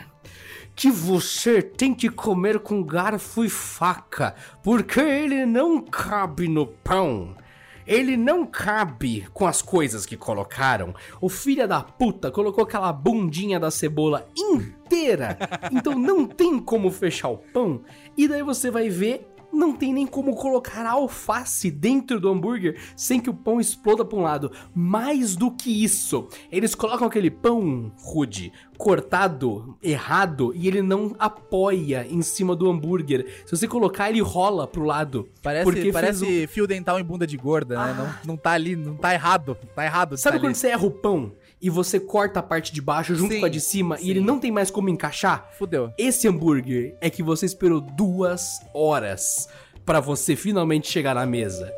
que você tem que comer com garfo e faca, porque ele não cabe no pão. Ele não cabe com as coisas que colocaram. O filho da puta colocou aquela bundinha da cebola inteira. Então não tem como fechar o pão. E daí você vai ver não tem nem como colocar alface dentro do hambúrguer sem que o pão exploda para um lado. Mais do que isso, eles colocam aquele pão rude, cortado, errado, e ele não apoia em cima do hambúrguer. Se você colocar, ele rola pro lado. Parece, parece fio dental em bunda de gorda, né? Não, não tá ali, não tá errado. Tá errado. Sabe tá quando ali. você erra o pão e você corta a parte de baixo junto Sim, com a de cima sim. e ele não tem mais como encaixar? Fudeu. Esse hambúrguer é que você esperou duas horas pra você finalmente chegar na mesa.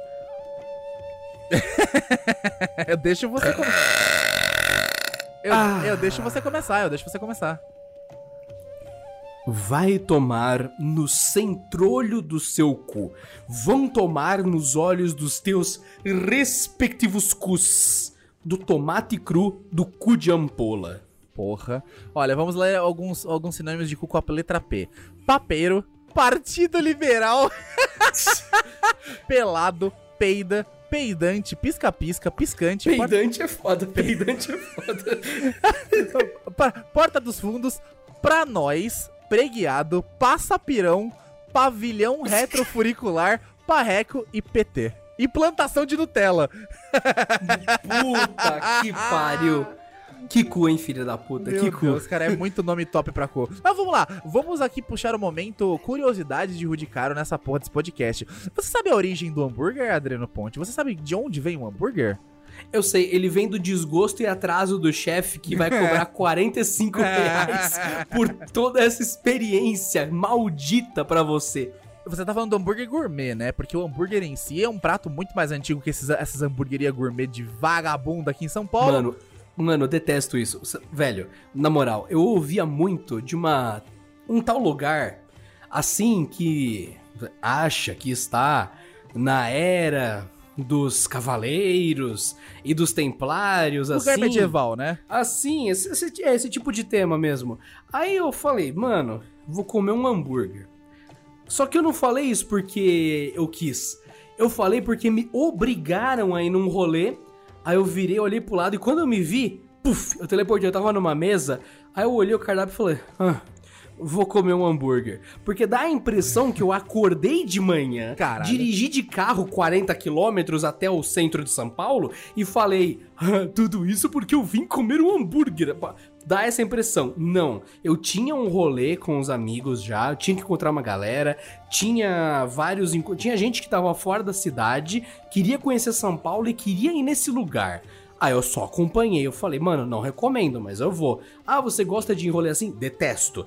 Eu deixo você começar. Eu, Ah. eu deixo você começar, eu deixo você começar. Vai tomar no centrolho do seu cu. Vão tomar nos olhos dos teus respectivos cus. Do tomate cru do cu de ampola. Porra. Olha, vamos ler alguns, alguns sinônimos de cu com a letra P. Papeiro, Partido Liberal, pelado, peida, peidante, pisca-pisca, piscante, Peidante é foda, peidante é foda. porta dos fundos, pra nós, preguiado, passapirão, pavilhão retrofuricular, parreco e PT. E plantação de Nutella. Puta que pariu. Que cu, hein, filha da puta, Meu que cu. Deus, cara, é muito nome top pra cu. Mas vamos lá, vamos aqui puxar o momento curiosidade de Rudy Caro nessa porra desse podcast. Você sabe a origem do hambúrguer, Adriano Ponte? Você sabe de onde vem o hambúrguer? Eu sei, ele vem do desgosto e atraso do chefe que vai cobrar 45 reais por toda essa experiência maldita pra você. Você tá falando do hambúrguer gourmet, né? Porque o hambúrguer em si é um prato muito mais antigo que esses, essas hamburguerias gourmet de vagabundo aqui em São Paulo. Mano, mano, eu detesto isso. Velho, na moral, eu ouvia muito de uma. um tal lugar assim que acha que está na era dos cavaleiros e dos templários, lugar assim. medieval, né? Assim, esse, esse, é esse tipo de tema mesmo. Aí eu falei, mano, vou comer um hambúrguer. Só que eu não falei isso porque eu quis. Eu falei porque me obrigaram a ir num rolê. Aí eu virei, olhei pro lado e quando eu me vi, puf, eu teleportei, eu tava numa mesa. Aí eu olhei o cardápio e falei, ah, vou comer um hambúrguer. Porque dá a impressão que eu acordei de manhã, Caralho. dirigi de carro 40 quilômetros até o centro de São Paulo e falei, ah, tudo isso porque eu vim comer um hambúrguer. Dá essa impressão. Não, eu tinha um rolê com os amigos já, eu tinha que encontrar uma galera, tinha vários. Tinha gente que tava fora da cidade, queria conhecer São Paulo e queria ir nesse lugar. Aí eu só acompanhei, eu falei, mano, não recomendo, mas eu vou. Ah, você gosta de rolê assim? Detesto.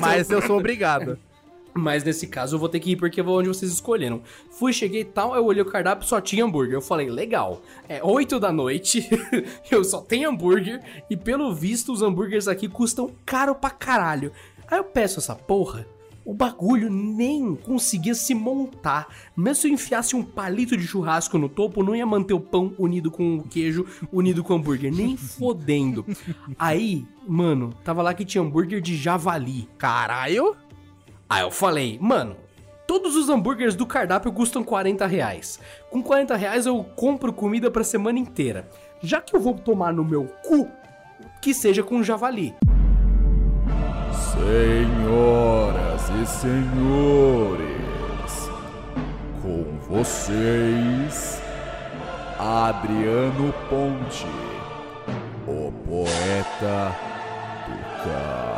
Mas eu sou obrigado. Mas nesse caso eu vou ter que ir porque eu vou onde vocês escolheram. Fui, cheguei e tal, eu olhei o cardápio só tinha hambúrguer. Eu falei, legal. É 8 da noite, eu só tenho hambúrguer e pelo visto os hambúrgueres aqui custam caro pra caralho. Aí eu peço essa porra, o bagulho nem conseguia se montar. Mesmo se eu enfiasse um palito de churrasco no topo, não ia manter o pão unido com o queijo, unido com o hambúrguer, nem fodendo. Aí, mano, tava lá que tinha hambúrguer de javali. Caralho. Aí eu falei, mano, todos os hambúrgueres do cardápio custam 40 reais. Com 40 reais eu compro comida pra semana inteira. Já que eu vou tomar no meu cu, que seja com javali. Senhoras e senhores, com vocês, Adriano Ponte, o poeta do caos.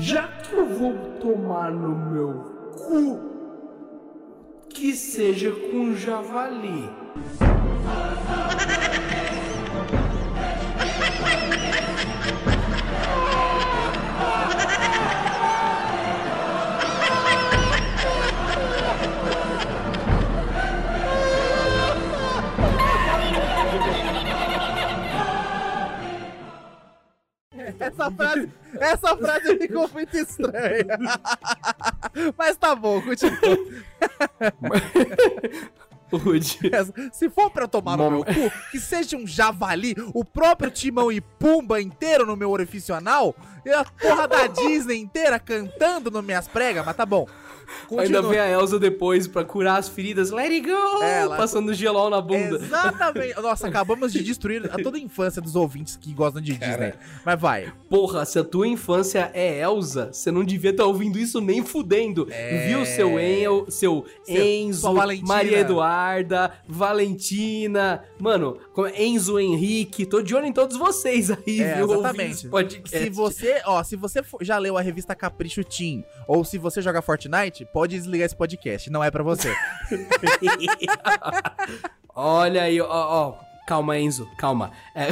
Já que eu vou tomar no meu cu, que seja com javali. Essa frase, essa frase ficou muito estranha. Mas tá bom, continua. Rude. Se for pra eu tomar no meu cu, que seja um javali, o próprio Timão e Pumba inteiro no meu orifício anal, e a porra da Disney inteira cantando nas minhas pregas, mas tá bom. Ainda vem a Elsa depois pra curar as feridas. Let it go! É, ela- Passando gelol na bunda. Exatamente. Nossa, acabamos de destruir a toda a infância dos ouvintes que gostam de Disney. Mas vai. Porra, se a tua infância é Elsa, você não devia estar ouvindo isso nem fudendo. Viu seu seu Seu- Enzo. Maria Eduarda, Valentina, mano, como- Enzo Henrique, tô de olho em todos vocês aí, É, viu? exatamente. podcast. Se você, ó, se você já leu a revista Capricho Team, ou se você joga Fortnite, pode desligar esse podcast, não é pra você. Olha aí, ó, ó. Calma, Enzo, calma. É,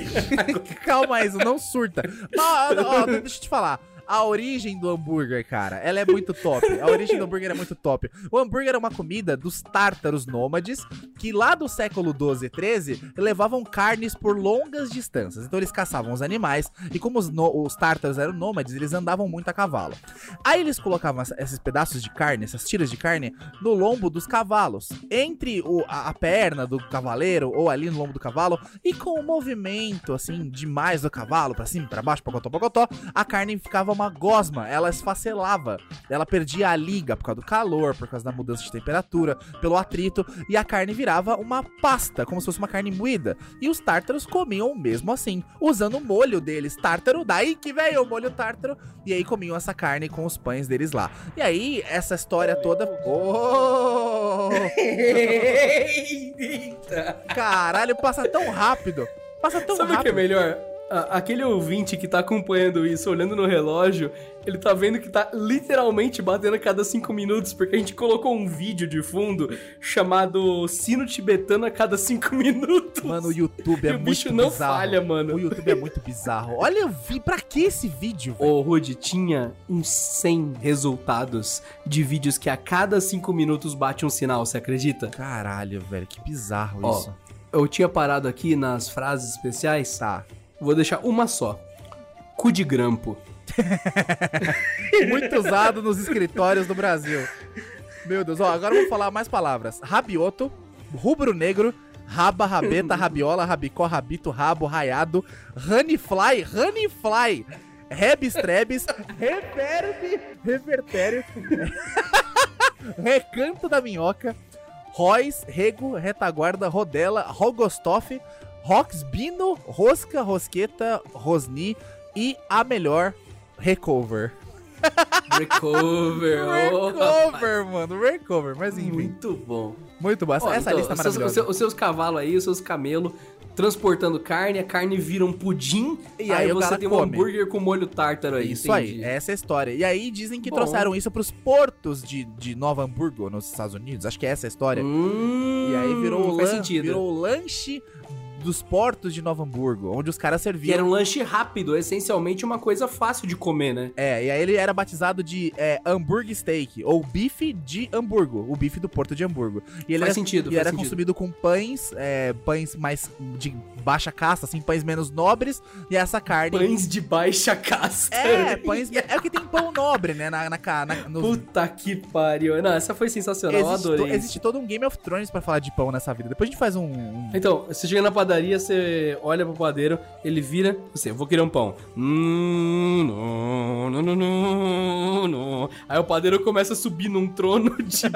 Calma, Enzo, não surta. Ó, ó, deixa eu te falar. A origem do hambúrguer, cara, ela é muito top. A origem do hambúrguer é muito top. O hambúrguer é uma comida dos tártaros nômades que lá do século 12 e 13 levavam carnes por longas distâncias. Então eles caçavam os animais e como os, os tártaros eram nômades, eles andavam muito a cavalo. Aí eles colocavam esses pedaços de carne, essas tiras de carne, no lombo dos cavalos, entre o- a, a perna do cavaleiro ou ali no lombo do cavalo e com o movimento assim demais do cavalo pra cima, pra baixo, pocotó, pocotó, a carne ficava uma gosma, ela esfacelava, ela perdia a liga por causa do calor, por causa da mudança de temperatura, pelo atrito e a carne virava uma pasta, como se fosse uma carne moída. E os tártaros comiam mesmo assim, usando o molho deles tártaro, daí que veio o molho tártaro, e aí comiam essa carne com os pães deles lá. E aí essa história toda, oh! Caralho, passa tão rápido. Passa tão Sabe o que é rápido. melhor? A- Aquele ouvinte que tá acompanhando isso, olhando no relógio, ele tá vendo que tá literalmente batendo a cada cinco minutos, porque a gente colocou um vídeo de fundo chamado Sino Tibetano a cada cinco minutos. Mano, o YouTube é E o muito bicho não bizarro. falha, mano. O YouTube é muito bizarro. Olha, eu vi. Pra que esse vídeo? velho? Ô, Rude, tinha uns 100 resultados de vídeos que a cada cinco minutos bate um sinal, você acredita? Caralho, velho, que bizarro Ó, isso. eu tinha parado aqui nas frases especiais. Tá. Vou deixar uma só. Cu de grampo. Muito usado nos escritórios do Brasil. Meu Deus, ó, agora vamos falar mais palavras. Rabioto, rubro-negro, raba, rabeta, rabiola, rabicó, rabito, rabo, raiado, honeyfly, honeyfly, rebstrebes, reverb, revertério, recanto da minhoca, Royce, rego, retaguarda, rodela, rogostoff, roxbino, rosca, rosqueta, rosni e a melhor, recover. Recover. oh, Recover, mano, recover, mas enfim. Muito bom. Muito bom. Essa, essa então, lista é maravilhosa. os seus, os seus cavalos aí, os seus camelos, transportando carne, a carne vira um pudim, E aí aí, você tem um come. hambúrguer com molho tártaro aí. Isso entendi. aí, essa é a história. E aí dizem que Bom. trouxeram isso pros portos de, de Nova Hamburgo, nos Estados Unidos. Acho que é essa a história. Hum, e aí virou faz lan- sentido. virou lanche dos portos de Nova Hamburgo, onde os caras Que era serviam. um lanche rápido, essencialmente uma coisa fácil de comer, né? É, e aí ele era batizado de é, Hamburg Steak, ou bife de Hamburgo, o bife do Porto de Hamburgo. E ele Faz era, sentido, e era sentido. consumido com pães, é, pães mais de baixa casta, assim, pães menos nobres, e essa carne... Pães de baixa casta. É, pães... É que tem pão nobre, né, na, na, na, no- Puta que pariu. Não, essa foi sensacional, eu Existe, to- adorei. existe todo um Game of Thrones pra falar de pão nessa vida. Depois a gente faz um. um- Então, você chega na padaria, você olha pro padeiro, ele vira, você, eu vou querer um pão. Hum, não, não, não, não, não. Aí o padeiro começa a subir num trono de...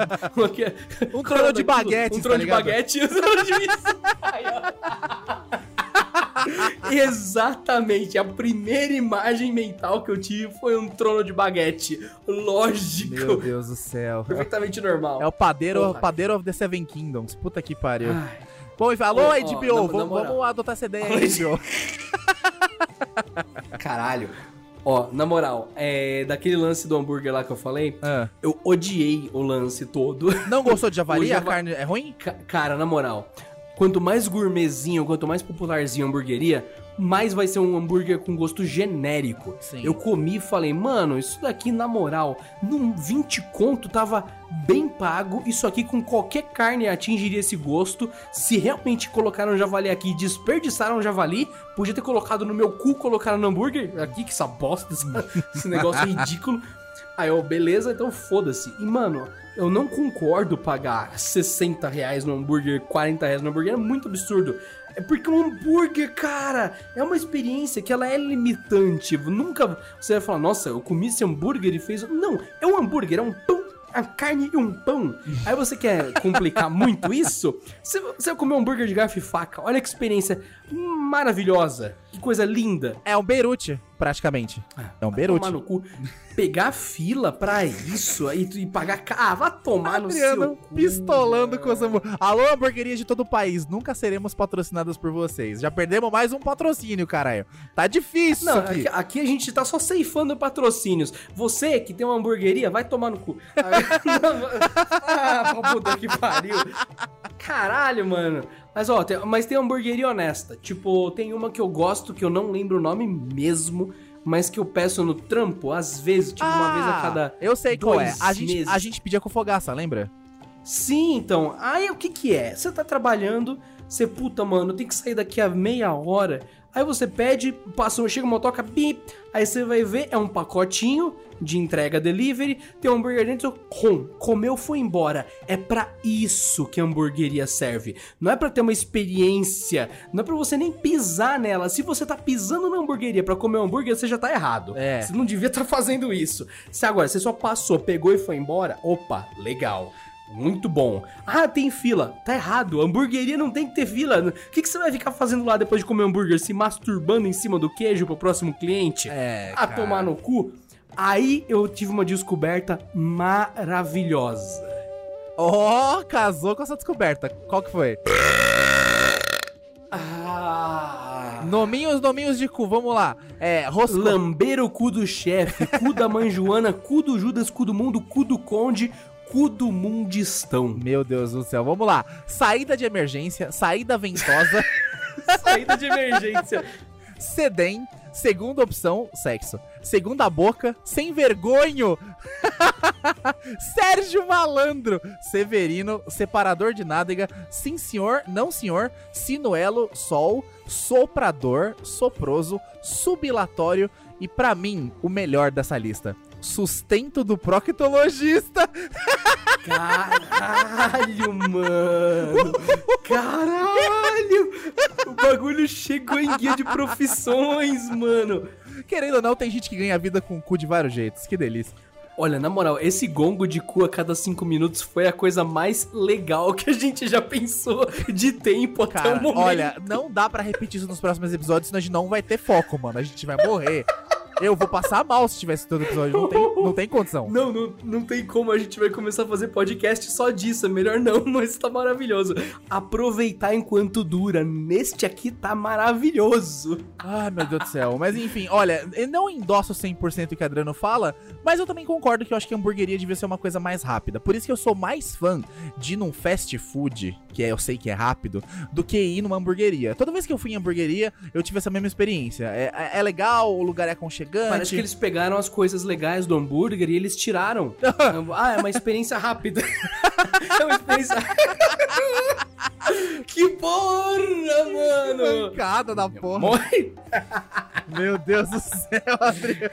é? Um trono de baguetes, Um trono tá de baguete. um trono de. Exatamente, a primeira imagem mental que eu tive foi um trono de baguete. Lógico. Meu Deus do céu. Perfeitamente normal. É o padeiro, Porra. padeiro of the Seven Kingdoms. Puta que pariu. Ai. Bom, alô, Ó, ó, HBO, na vamos, vamos adotar essa ideia aí, HBO. Caralho. Ó, na moral, é, daquele lance do hambúrguer lá que eu falei, Ah. eu odiei o lance todo. Não gostou de javali? Java- A carne é ruim? Ca- Cara, na moral, quanto mais gourmetzinho, quanto mais popularzinho a hamburgueria, mais vai ser um hambúrguer com gosto genérico. Sim. Eu comi e falei, mano, isso daqui, na moral, num 20 conto tava bem pago. Isso aqui com qualquer carne atingiria esse gosto. Se realmente colocaram javali aqui e desperdiçaram javali, podia ter colocado no meu cu, colocaram no hambúrguer. Aqui, que essa bosta, esse negócio ridículo. Aí eu, beleza, então foda-se. E, mano, eu não concordo pagar 60 reais no hambúrguer, 40 reais no hambúrguer, é muito absurdo. É porque um hambúrguer, cara, é uma experiência que ela é limitante. Nunca você vai falar, nossa, eu comi esse hambúrguer e fez. Não, é um hambúrguer, é um pão a carne e um pão. Aí você quer complicar muito isso? Você, você vai comer um hambúrguer de garfo e faca. Olha que experiência maravilhosa. Que coisa linda. É um Beirute, praticamente. É um Beirute. Tomar no cu. Pegar fila pra isso aí e pagar. Ah, vai tomar no Adriano seu cu. pistolando com os. Alô, hamburguerias de todo o país, nunca seremos patrocinadas por vocês. Já perdemos mais um patrocínio, caralho. Tá difícil Não, aqui. aqui, a gente tá só ceifando patrocínios. Você que tem uma hamburgueria, vai tomar no cu. ah, puta que pariu. Caralho, mano. Mas ó, tem, mas tem hamburgueria honesta. Tipo, tem uma que eu gosto, que eu não lembro o nome mesmo, mas que eu peço no trampo, às vezes, tipo, uma vez a cada. Eu sei qual é. A gente, meses. a gente pedia com fogaça, lembra? Sim, então. Aí o que que é? Você tá trabalhando, você, puta, mano, tem que sair daqui a meia hora. Aí você pede, passa, chega uma motoca, bip, aí você vai ver, é um pacotinho de entrega delivery, tem um hambúrguer dentro, com, comeu, foi embora. É pra isso que a hamburgueria serve. Não é pra ter uma experiência, não é pra você nem pisar nela. Se você tá pisando na hamburgueria pra comer um hambúrguer, você já tá errado. É. Você não devia estar fazendo isso. Se agora você só passou, pegou e foi embora, opa, legal. Muito bom. Ah, tem fila. Tá errado. Hamburgueria não tem que ter fila. O que, que você vai ficar fazendo lá depois de comer hambúrguer? Se masturbando em cima do queijo pro próximo cliente? É, A cara. tomar no cu? Aí eu tive uma descoberta maravilhosa. Ó, casou com essa descoberta. Qual que foi? Ah. Nominhos, nominhos de cu, vamos lá. É, rosco. Lamber o cu do chefe, cu da mãe Joana, cu do Judas, cu do mundo, cu do conde, cu do mundistão. Meu Deus do céu, vamos lá. Saída de emergência, saída ventosa, Saída de emergência. sedem, segunda opção, sexo. Segunda boca, sem vergonho. Sérgio Malandro, Severino, separador de nádega, sim senhor, não senhor, sinuelo, sol, soprador, soproso, subilatório e pra mim, o melhor dessa lista, sustento do proctologista. Caralho, mano. Caralho. O bagulho chegou em guia de profissões, mano. Querendo ou não, tem gente que ganha vida com o cu de vários jeitos. Que delícia. Olha, na moral, esse gongo de cu a cada cinco minutos foi a coisa mais legal que a gente já pensou de tempo até Cara, o momento. olha, não dá pra repetir isso nos próximos episódios, senão a gente não vai ter foco, mano. A gente vai morrer. Eu vou passar mal se tivesse todo episódio. Não tem, não tem condição. Não, não, não tem como, a gente vai começar a fazer podcast só disso, é melhor não, mas tá maravilhoso. Aproveitar enquanto dura, neste aqui tá maravilhoso. Ai, meu Deus do céu. Mas enfim, olha, eu não endosso 100% o que a Adriano fala, mas eu também concordo que eu acho que a hamburgueria devia ser uma coisa mais rápida. Por isso que eu sou mais fã de ir num fast food, que é, eu sei que é rápido, do que ir numa hamburgueria. Toda vez que eu fui em hamburgueria, eu tive essa mesma experiência. É, é- é legal, o lugar é aconchegante. Parece que eles pegaram as coisas legais do hambúrguer e eles tiraram. ah, é uma experiência rápida. é uma experiência. que porra, mano! Mancada da porra. Morre. Meu Deus do céu, Adriano.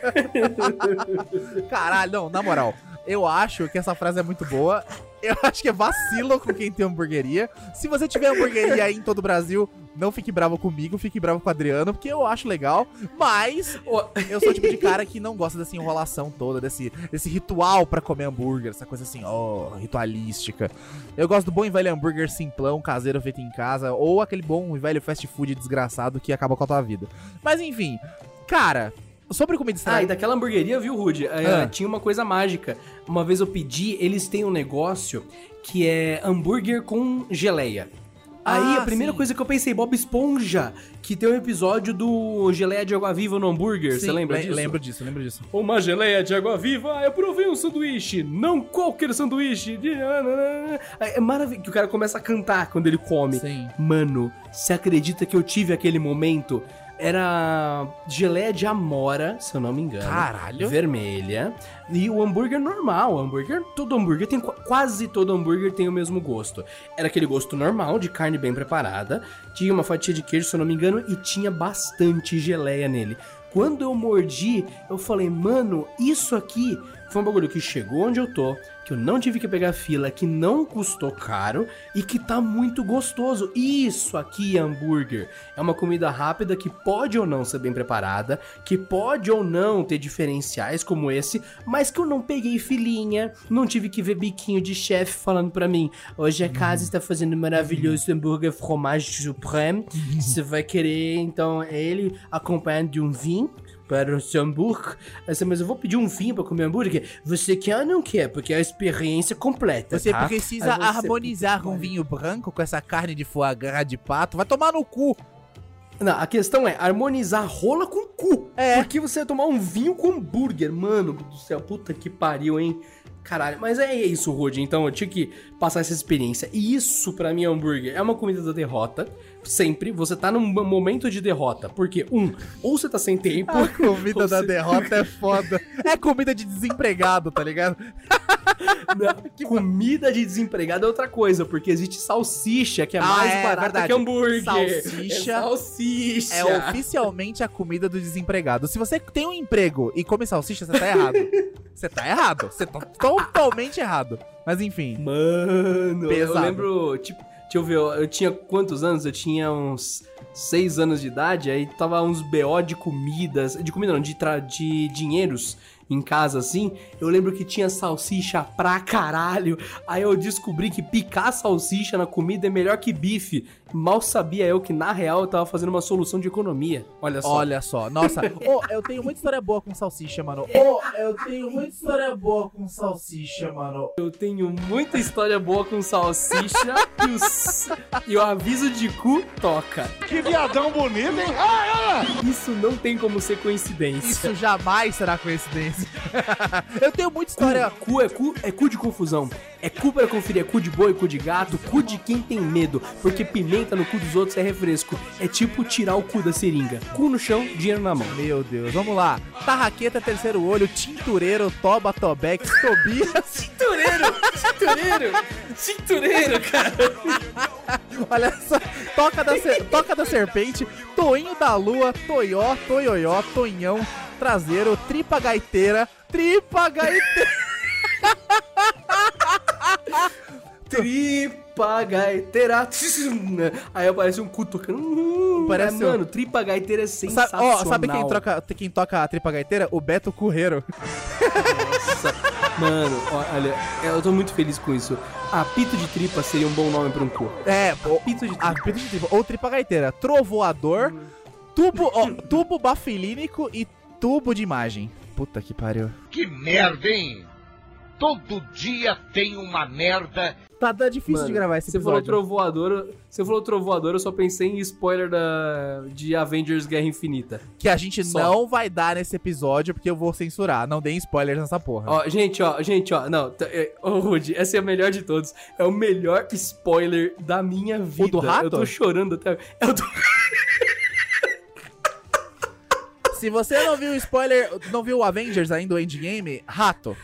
Caralho, não, na moral. Eu acho que essa frase é muito boa. Eu acho que é vacilo com quem tem hamburgueria. Se você tiver hamburgueria aí em todo o Brasil, não fique bravo comigo, fique bravo com o Adriano, porque eu acho legal. Mas eu sou o tipo de cara que não gosta dessa enrolação toda, desse, desse ritual pra comer hambúrguer, essa coisa assim, ó, ritualística. Eu gosto do bom e velho hambúrguer simplão, caseiro feito em casa, ou aquele bom e velho fast food desgraçado que acaba com a tua vida. Mas enfim, cara, sobre comida Ah, e estranha. daquela hamburgueria, viu, Rude? É, Ah. Tinha uma coisa mágica. Uma vez eu pedi, eles têm um negócio que é hambúrguer com geleia. Aí Ah, a primeira sim. coisa que eu pensei, Bob Esponja, que tem um episódio do geleia de água viva no hambúrguer. Você lembra le- disso? Lembro disso, lembro disso. Uma geleia de água viva, ah, eu provei um sanduíche, não qualquer sanduíche. de- É maravilhoso que o cara começa a cantar quando ele come. Sim. Mano, você acredita que eu tive aquele momento? Era geleia de amora, se eu não me engano. Caralho. Vermelha. E o hambúrguer normal. O hambúrguer, todo hambúrguer tem. qua- Quase todo hambúrguer tem o mesmo gosto. Era aquele gosto normal, de carne bem preparada. Tinha uma fatia de queijo, se eu não me engano, e tinha bastante geleia nele. Quando eu mordi, eu falei, mano, isso aqui Foi um bagulho que chegou onde eu tô, que eu não tive que pegar fila, que não custou caro e que tá muito gostoso. Isso aqui, hambúrguer, é uma comida rápida que pode ou não ser bem preparada, que pode ou não ter diferenciais como esse, mas que eu não peguei filinha, não tive que ver biquinho de chefe falando pra mim: hoje a casa está fazendo maravilhoso hambúrguer fromage supreme. Você vai querer, então, ele acompanhado de um vinho para o seu hambúrguer. Assim, mas eu vou pedir um vinho para comer hambúrguer. Você quer ou não quer? Porque é a experiência completa. Você tá? precisa você- harmonizar um vinho branco com essa carne de foie gras de pato. Vai tomar no cu. Não, a questão é harmonizar rola com cu. É. Porque você vai tomar um vinho com hambúrguer. Mano do céu, puta que pariu, hein? Caralho, mas é isso, Rude. Então eu tinha que passar essa experiência. E isso, pra mim, é hambúrguer. É uma comida da derrota. Sempre. Você tá num momento de derrota. Porque, um, ou você tá sem tempo. A comida da você- derrota é foda. É comida de desempregado, tá ligado? Não, comida de desempregado é outra coisa, porque existe salsicha, que é Ah, mais é, barata verdade. que hambúrguer. Salsicha É salsicha. É oficialmente a comida do desempregado. Se você tem um emprego e come salsicha, você tá errado. Você tá errado. Você tá totalmente errado. Mas enfim. Mano, Pesado. eu lembro, tipo, deixa eu ver, eu, tinha quantos anos? Eu tinha uns 6 anos de idade, aí tava uns BO de comidas, de comida não, de, tra- de dinheiros em casa assim. Eu lembro que tinha salsicha pra caralho. Aí eu descobri que picar salsicha na comida é melhor que bife. Mal sabia eu que na real eu tava fazendo uma solução de economia. Olha só. Olha só, nossa. Ô, eu tenho muita história boa com salsicha, mano. Ô, eu tenho muita história boa com salsicha, mano. Eu tenho muita história boa com salsicha e, e o aviso de cu toca. Que viadão bonito, hein? Isso não tem como ser coincidência. Isso jamais será coincidência. eu tenho muita história. Cu é cu, é cu de confusão. É cu pra conferir, é cu de boi, cu de gato, cu de quem tem medo. Porque pimenta no cu dos outros é refresco. É tipo tirar o cu da seringa. Cu no chão, dinheiro na mão. Meu Deus, vamos lá. Tarraqueta, terceiro olho, tintureiro, toba, tobex, tobias. Cintureiro! Cintureiro! Cintureiro, cara! Olha só, toca da, toca da serpente, toinho da lua, toió, toioió, toinhão, traseiro, tripa gaiteira, tripa gaiteira. Tripa gaiteira. Aí aparece um cu tocando. Hum, Parece é, mano, tripa gaiteira é Sabe, sensacional. ó, sabe quem, troca, quem toca a tripa gaiteira? O Beto Curreiro. Nossa, mano, olha, eu tô muito feliz com isso. Apito de tripa seria um bom nome pra um cu. É, o, Apito de tripa. pito de tripa, ou tripa gaiteira, trovoador, tubo, ó, tubo bafilínico e tubo de imagem. Puta que pariu. Que merda, hein? Todo dia tem uma merda. Tá, tá difícil Mano, de gravar esse Você falou episódio. trovoador, você falou trovoador, eu só pensei em spoiler da de Avengers Guerra Infinita. Que a gente Só. não vai dar nesse episódio porque eu vou censurar. Não deem spoilers nessa porra. Ó, gente, ó, gente, ó, não, é, ô Rudy, essa é a melhor de todos. É o melhor spoiler da minha vida. do rato? Eu tô chorando até. É o do Se você não viu o spoiler, não viu o Avengers ainda, o Endgame, rato.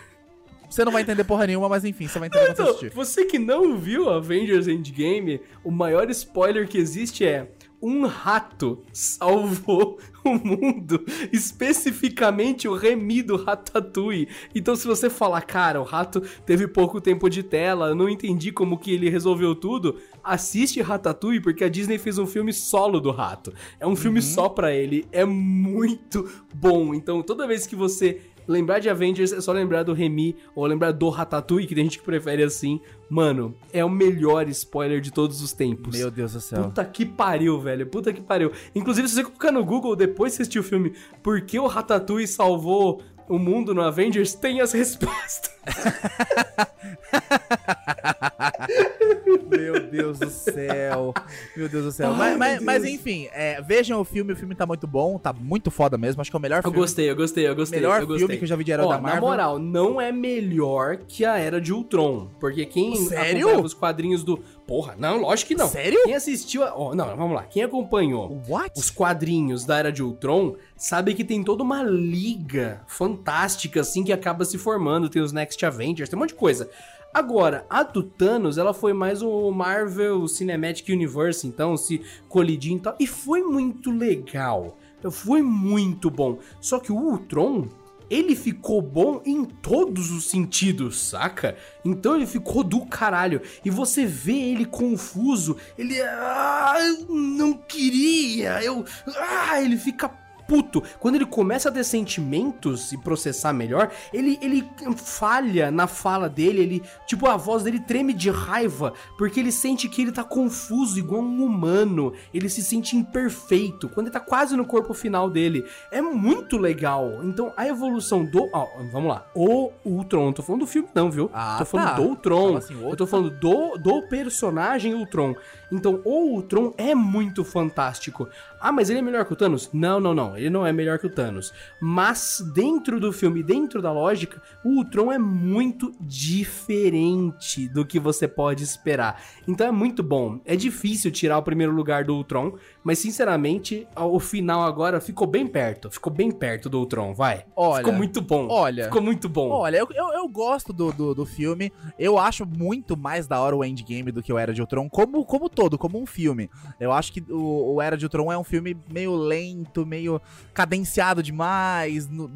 Você não vai entender porra nenhuma, mas enfim, você vai entender você Então, assistir. você que não viu Avengers Endgame, o maior spoiler que existe é um rato salvou o mundo, especificamente o Remy do Ratatouille. Então se você falar, cara, o rato teve pouco tempo de tela, eu não entendi como que ele resolveu tudo, assiste Ratatouille porque a Disney fez um filme solo do rato. É um filme só pra ele, é muito bom. Então toda vez que você lembrar de Avengers é só lembrar do Remy ou lembrar do Ratatouille, que tem gente que prefere assim. Mano, é o melhor spoiler de todos os tempos. Meu Deus do céu. Puta que pariu, velho. Puta que pariu. Inclusive, se você colocar no Google depois de assistir o filme Por que o Ratatouille salvou o mundo no Avengers, tem as respostas. Meu Deus do céu. Meu Deus do céu. Ai, mas, mas- Deus. mas enfim, é, vejam o filme, o filme tá muito bom, tá muito foda mesmo. Acho que é o melhor Eu filme. gostei, eu gostei, eu gostei. Melhor eu gostei. filme que eu já vi de herói Ó, da Marvel. Na moral, não é melhor que a Era de Ultron. Porque quem Sério? acompanhava os quadrinhos do. Porra, não, lógico que não. Sério? Quem assistiu. a- ó, não, vamos lá. Quem acompanhou What? os quadrinhos da Era de Ultron sabe que tem toda uma liga fantástica, assim, que acaba se formando. Tem os Next Avengers, tem um monte de coisa. Agora, a do Thanos, ela foi mais o Marvel Cinematic Universe, então se colidindo e tal. E foi muito legal. Foi muito bom. Só que o Ultron, ele ficou bom em todos os sentidos, saca? Então ele ficou do caralho. E você vê ele confuso, ele. Ah, eu não queria, eu. Ah, ele fica puto. Quando ele começa a ter sentimentos e processar melhor, ele, ele falha na fala dele, ele, tipo, a voz dele treme de raiva, porque ele sente que ele tá confuso, igual um humano. Ele se sente imperfeito, quando ele tá quase no corpo final dele. É muito legal. Então, a evolução do. Ó, vamos lá. O Ultron, não tô falando do filme, não, viu? Ah, tô falando tá. do Ultron. Assim, eu tô falando do, do personagem Ultron. Então, o Ultron é muito fantástico. Ah, mas ele é melhor que o Thanos? Não, não, não. Ele não é melhor que o Thanos. Mas, dentro do filme, dentro da lógica, o Ultron é muito diferente do que você pode esperar. Então é muito bom. É difícil tirar o primeiro lugar do Ultron, mas, sinceramente, o final agora ficou bem perto. Ficou bem perto do Ultron, vai. Olha, ficou muito bom. olha, Ficou muito bom. Olha, eu, eu, eu gosto do, do, do filme. Eu acho muito mais da hora o Endgame do que o Era de Ultron, como, como todo, como um filme. Eu acho que o, o Era de Ultron é um filme meio lento, meio cadenciado demais no-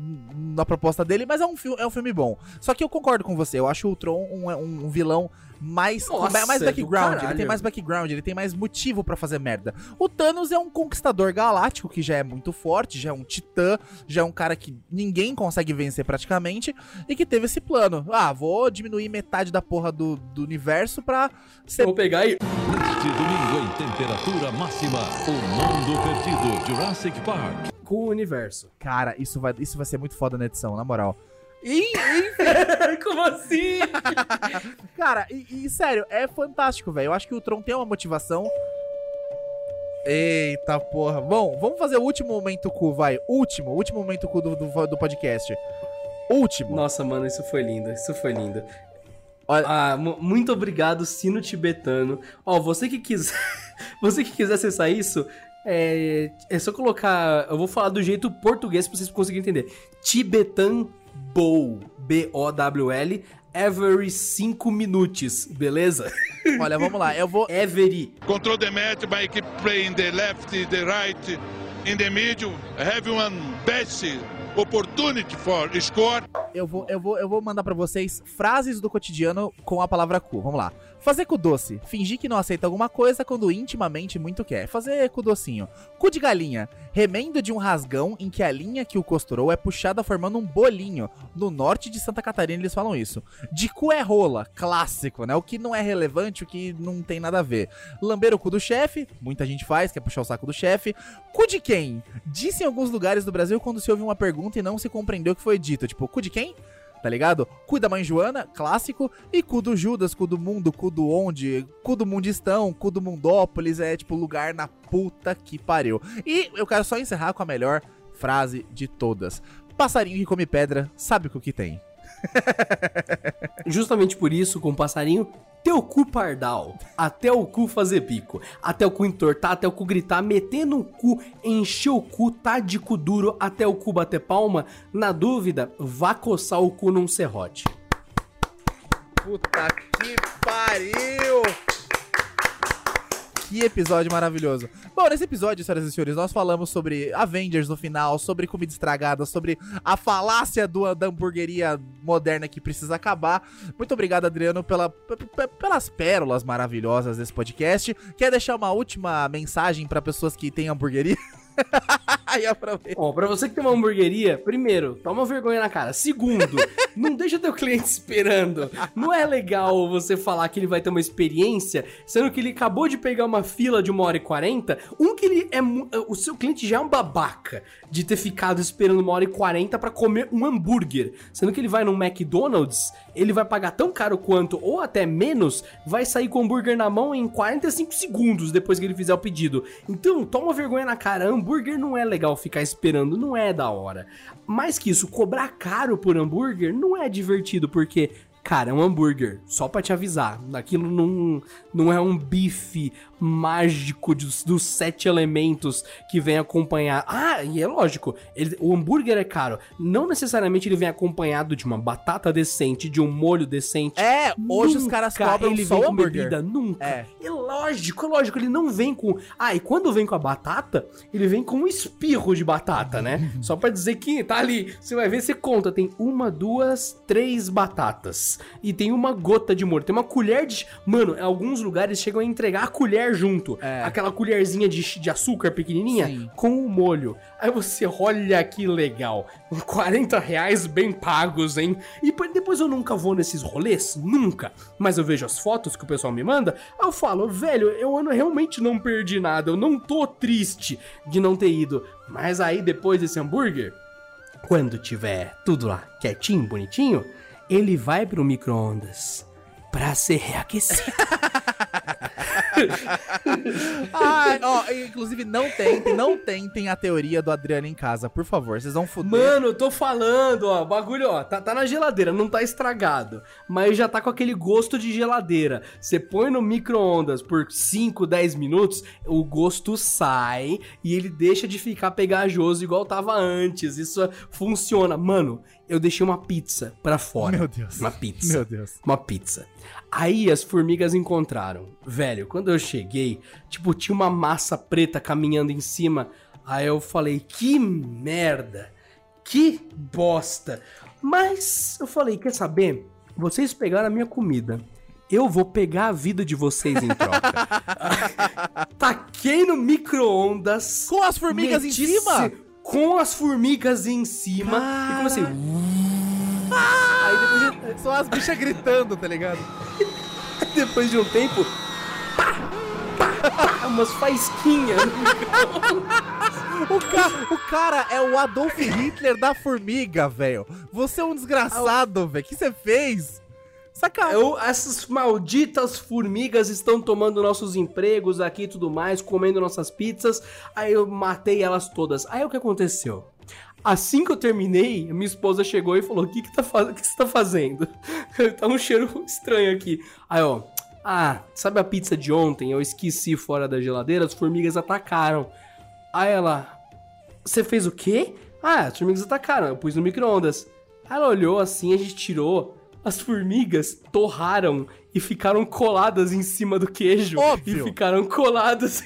na proposta dele, mas é um, é um filme bom. Só que eu concordo com você, eu acho o Ultron um, um, um vilão mais, Nossa, mais do background, ele tem mais background, ele tem mais motivo pra fazer merda. O Thanos é um conquistador galáctico que já é muito forte, já é um titã, já é um cara que ninguém consegue vencer praticamente e que teve esse plano. Ah, vou diminuir metade da porra do, do universo pra ser Vou pegar e. Neste domingo em temperatura máxima, o mundo perdido Jurassic Park. Com o universo. Cara, isso vai, isso vai ser muito foda na edição, na moral. E, Como assim? cara, e, e, sério, é fantástico, velho. Eu acho que o Tron tem uma motivação. Eita porra. Bom, vamos fazer o último momento cu, vai. Último, último momento cu do, do, do podcast. Último. Nossa, mano, isso foi lindo, isso foi lindo. Olha- Ah, mu- muito obrigado, Sino Tibetano. Ó, você que quiser, você que quiser acessar isso, é, é só colocar, eu vou falar do jeito português pra vocês conseguirem entender. Tibetan Bowl, B-O-W-L, every 5 minutos, beleza? Olha, vamos lá. Eu vou, Every. Control the match by keep playing the left, the right, in the middle. Have one best opportunity for score. eu vou, eu vou, eu vou mandar pra vocês frases do cotidiano com a palavra cu. Vamos lá. Fazer cu doce. Fingir que não aceita alguma coisa quando intimamente muito quer. Fazer cu docinho. Cu de galinha. Remendo de um rasgão em que a linha que o costurou é puxada formando um bolinho. No norte de Santa Catarina eles falam isso. De cu é rola. Clássico, né? O que não é relevante, o que não tem nada a ver. Lamber o cu do chefe. Muita gente faz, quer puxar o saco do chefe. Cu de quem? Disse em alguns lugares do Brasil quando se ouve uma pergunta e não se compreendeu o que foi dito. Tipo, cu de quem? Tá ligado? Cu da mãe Joana, clássico. E cu do Judas, cu do mundo, cu do onde, cu do mundistão, cu do mundópolis. É tipo lugar na puta que pariu. E eu quero só encerrar com a melhor frase de todas. Passarinho que come pedra, sabe o que o que tem. Justamente por isso, com o passarinho, teu cu pardal, até o cu fazer bico, até o cu entortar, até o cu gritar, metendo o cu, encher o cu, tá de cu duro, até o cu bater palma, na dúvida, vá coçar o cu num serrote. Puta que pariu! Que episódio maravilhoso. Bom, nesse episódio, senhoras e senhores, nós falamos sobre Avengers no final, sobre comida estragada, sobre a falácia do, da hamburgueria moderna que precisa acabar. Muito obrigado, Adriano, pela, pelas pérolas maravilhosas desse podcast. Quer deixar uma última mensagem para pessoas que têm hamburgueria? Ó, pra você que tem uma hamburgueria, primeiro, toma vergonha na cara. Segundo, não deixa teu cliente esperando. Não é legal você falar que ele vai ter uma experiência, sendo que ele acabou de pegar uma fila de uma hora e quarenta. Um que ele é. mu- O seu cliente já é um babaca de ter ficado esperando uma hora e quarenta pra comer um hambúrguer. Sendo que ele vai num McDonald's, ele vai pagar tão caro quanto, ou até menos, vai sair com o hambúrguer na mão em 45 segundos depois que ele fizer o pedido. Então, toma vergonha na cara. Hambúrguer não é legal ficar esperando, não é da hora. Mais que isso, cobrar caro por hambúrguer não é divertido, porque Cara, é um hambúrguer, só pra te avisar. Aquilo não, não é um bife mágico dos, dos sete elementos que vem acompanhar. Ah, e é lógico, ele- o hambúrguer é caro. Não necessariamente ele vem acompanhado de uma batata decente, de um molho decente. É, hoje os Nunca caras cobram ele só vem o com hambúrguer. bebida, nunca. É. É lógico, é lógico, ele não vem com. Ah, e quando vem com a batata, ele vem com um espirro de batata, né? Só pra dizer que tá ali. Você vai ver, você conta. Tem uma, duas, três batatas. E tem uma gota de molho. Tem uma colher de. Mano, em alguns lugares chegam a entregar a colher junto. É. Aquela colherzinha de, de açúcar pequenininha Sim. com o molho. Aí você olha que legal. 40 reais bem pagos, hein? E depois eu nunca vou nesses rolês, nunca. Mas eu vejo as fotos que o pessoal me manda, eu falo, velho, eu realmente não perdi nada, eu não tô triste de não ter ido. Mas aí depois desse hambúrguer, quando tiver tudo lá quietinho, bonitinho, ele vai pro micro-ondas pra ser reaquecido. Ai, ó, inclusive não tentem, não tentem a teoria do Adriano em casa, por favor. Vocês vão foder. Mano, eu tô falando, ó, o bagulho, ó, tá, tá na geladeira, não tá estragado, mas já tá com aquele gosto de geladeira. Você põe no micro-ondas por 5, 10 minutos, o gosto sai e ele deixa de ficar pegajoso igual tava antes. Isso funciona. Mano, eu deixei uma pizza pra fora. Meu Deus. Uma pizza. Meu Deus. Uma pizza. Aí as formigas encontraram. Velho, quando eu cheguei, tipo, tinha uma massa preta caminhando em cima. Aí eu falei, que merda. Que bosta. Mas eu falei, quer saber? Vocês pegaram a minha comida. Eu vou pegar a vida de vocês em troca. Taquei no micro-ondas. Com as formigas em cima? Com as formigas em cima. E comecei. Aí depois de, Só as bichas gritando, tá ligado? depois de um tempo. Pá, pá, pá, umas faísquinhas. O, ca- o cara é o Adolf Hitler da formiga, velho. Você é um desgraçado, velho. O que você fez? Sacanagem. Eu, essas malditas formigas estão tomando nossos empregos aqui e tudo mais, comendo nossas pizzas. Aí eu matei elas todas. Aí o que aconteceu? Assim que eu terminei, minha esposa chegou e falou: O que, que, tá o que você tá fazendo? tá um cheiro estranho aqui. Aí, ó. Ah, sabe a pizza de ontem? Eu esqueci fora da geladeira, as formigas atacaram. Aí ela. Você fez o quê? Ah, as formigas atacaram. Eu pus no micro-ondas. Ela olhou assim, a gente tirou. As formigas torraram e ficaram coladas em cima do queijo. Óbvio. E ficaram coladas.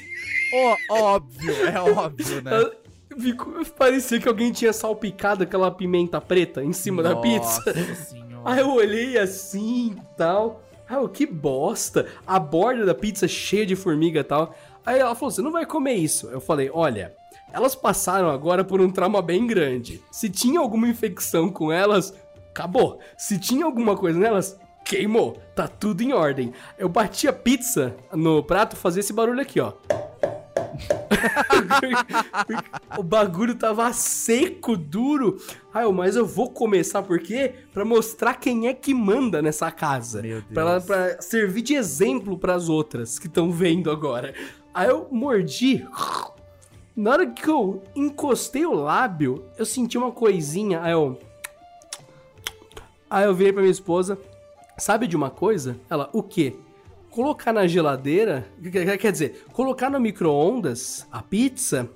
Ó, óbvio, é óbvio, né? Ficou- parecia que alguém tinha salpicado aquela pimenta preta em cima da pizza. Nossa senhora. Aí eu olhei assim e tal. Aí eu, que bosta. A borda da pizza cheia de formiga e tal. Aí ela falou: você não vai comer isso. Eu falei: olha, elas passaram agora por um trauma bem grande. Se tinha alguma infecção com elas, acabou. Se tinha alguma coisa nelas, queimou. Tá tudo em ordem. Eu bati a pizza no prato, fazia esse barulho aqui, ó. o bagulho tava seco, duro. Aí eu, mas eu vou começar por quê? Pra mostrar quem é que manda nessa casa. Meu Deus. Pra, pra servir de exemplo pras outras que estão vendo agora. Aí eu mordi. Na hora que eu encostei o lábio, eu senti uma coisinha. Aí eu. Aí eu virei pra minha esposa. Sabe de uma coisa? Ela, o quê? Colocar na geladeira, quer- dizer, colocar no micro-ondas a pizza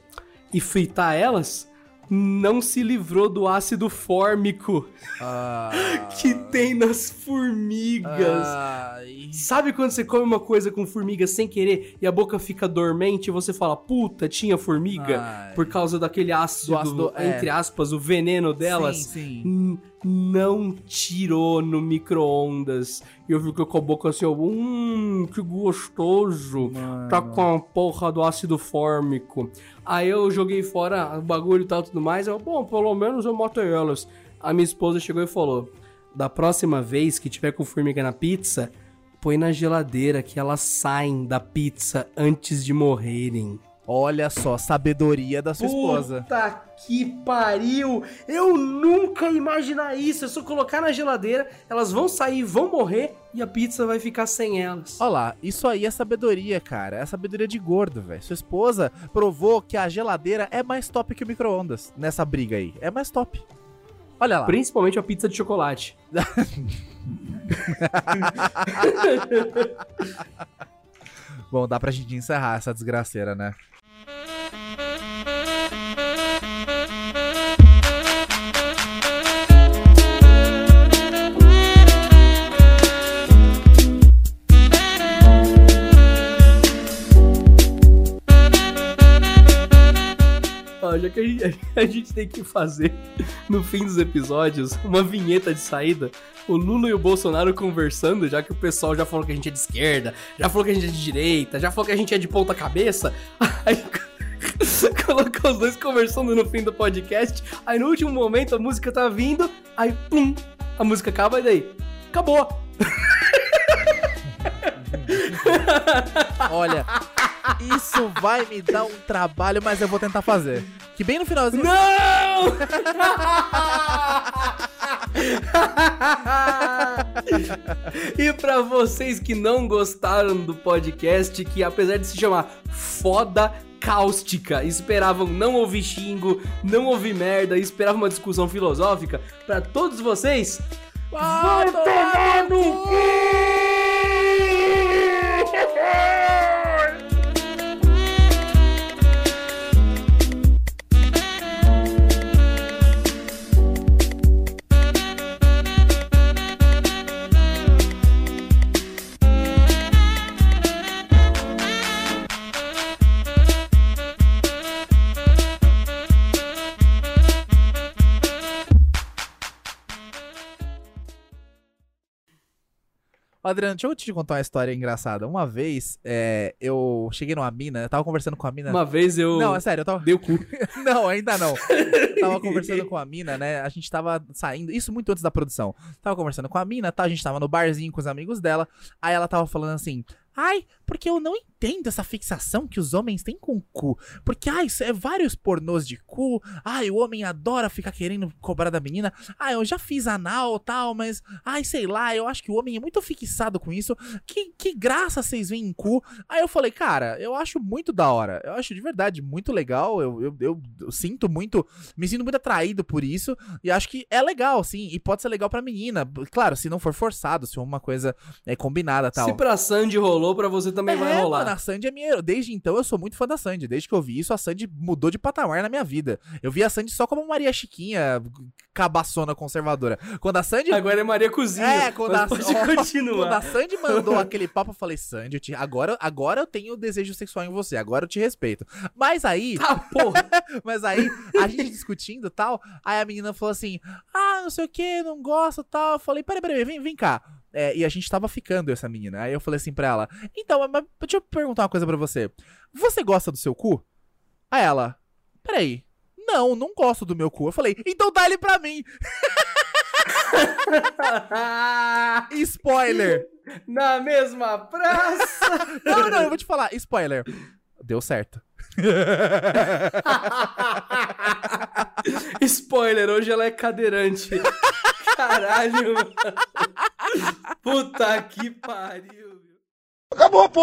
e fritar elas, não se livrou do ácido fórmico Ah, que tem nas formigas. ai. Sabe quando você come uma coisa com formiga sem querer e a boca fica dormente e você fala, puta, tinha formiga? Ai. Por causa daquele ácido, Do ácido, é. entre aspas, o veneno delas. Sim, sim. N- Não tirou no micro-ondas. E eu fiquei com a boca assim, ó, hum, que gostoso. Tá com a porra do ácido fórmico. Aí eu joguei fora o bagulho e tal, tudo mais. Eu, bom, pelo menos eu matei elas. A minha esposa chegou e falou: da próxima vez que tiver com formiga na pizza, põe na geladeira que elas saem da pizza antes de morrerem. Olha só, sabedoria da sua esposa. Puta que pariu! Eu nunca ia imaginar isso. É só colocar na geladeira, elas vão sair, vão morrer e a pizza vai ficar sem elas. Olha lá, isso aí é sabedoria, cara. É sabedoria de gordo, velho. Sua esposa provou que a geladeira é mais top que o micro-ondas nessa briga aí. É mais top. Olha lá. Principalmente a pizza de chocolate. Bom, dá pra gente encerrar essa desgraceira, né? Já que a gente, a gente tem que fazer no fim dos episódios uma vinheta de saída, o Lula e o Bolsonaro conversando, já que o pessoal já falou que a gente é de esquerda, já falou que a gente é de direita, já falou que a gente é de ponta cabeça. Aí colocou os dois conversando no fim do podcast. Aí no último momento a música tá vindo, aí pum, a música acaba e daí acabou. Olha, isso vai me dar um trabalho, mas eu vou tentar fazer. Que bem no finalzinho. Não! e pra vocês que não gostaram do podcast, que apesar de se chamar Foda Cáustica, esperavam não ouvir xingo, não ouvir merda, esperavam uma discussão filosófica, pra todos vocês, vai tomar no Adriano, deixa eu te contar uma história engraçada. Uma vez, é, eu cheguei numa mina, eu tava conversando com a mina. Uma vez eu. Não, é sério, eu tava. Deu cu. não, ainda não. tava conversando com a mina, né? A gente tava saindo, isso muito antes da produção. Tava conversando com a mina, tá? A gente tava no barzinho com os amigos dela. Aí ela tava falando assim: Ai, porque eu não entendo essa fixação que os homens têm com o cu. Porque, ai, isso é vários pornôs de cu. Ai, o homem adora ficar querendo cobrar da menina. Ai, eu já fiz anal tal, mas, ai, sei lá, eu acho que o homem é muito fixado com isso. Que, que graça vocês veem em cu. Aí eu falei, cara, eu acho muito da hora. Eu acho de verdade muito legal. Eu, eu, eu, eu sinto muito, me sinto muito atraído por isso. E acho que é legal, sim. E pode ser legal pra menina. Claro, se não for forçado, se for uma coisa é, combinada tal. Se pra Sandy rolou, pra você também é, vai rolar. Mano, a Sandy é minha. Desde então eu sou muito fã da Sandy. Desde que eu vi isso, a Sandy mudou de patamar na minha vida. Eu vi a Sandy só como Maria Chiquinha, cabaçona conservadora. Quando a Sandy. Agora é Maria Cozinha. É, quando a, pode continuar. quando a Sandy mandou aquele papo, eu falei, Sandy, eu te... agora, agora eu tenho desejo sexual em você, agora eu te respeito. Mas aí. Tá, porra. mas aí, a gente discutindo e tal, aí a menina falou assim: ah, não sei o que, não gosto tal. Eu falei, peraí, peraí, vem, vem cá. É, e a gente tava ficando essa menina. Aí eu falei assim pra ela: Então, mas deixa eu perguntar uma coisa pra você. Você gosta do seu cu? Aí ela: Peraí. Não, não gosto do meu cu. Eu falei: Então dá ele pra mim. Spoiler! Na mesma praça! Não, não, eu vou te falar. Spoiler. Deu certo. Spoiler, hoje ela é cadeirante. Caralho, mano. Puta que pariu. Acabou, pô!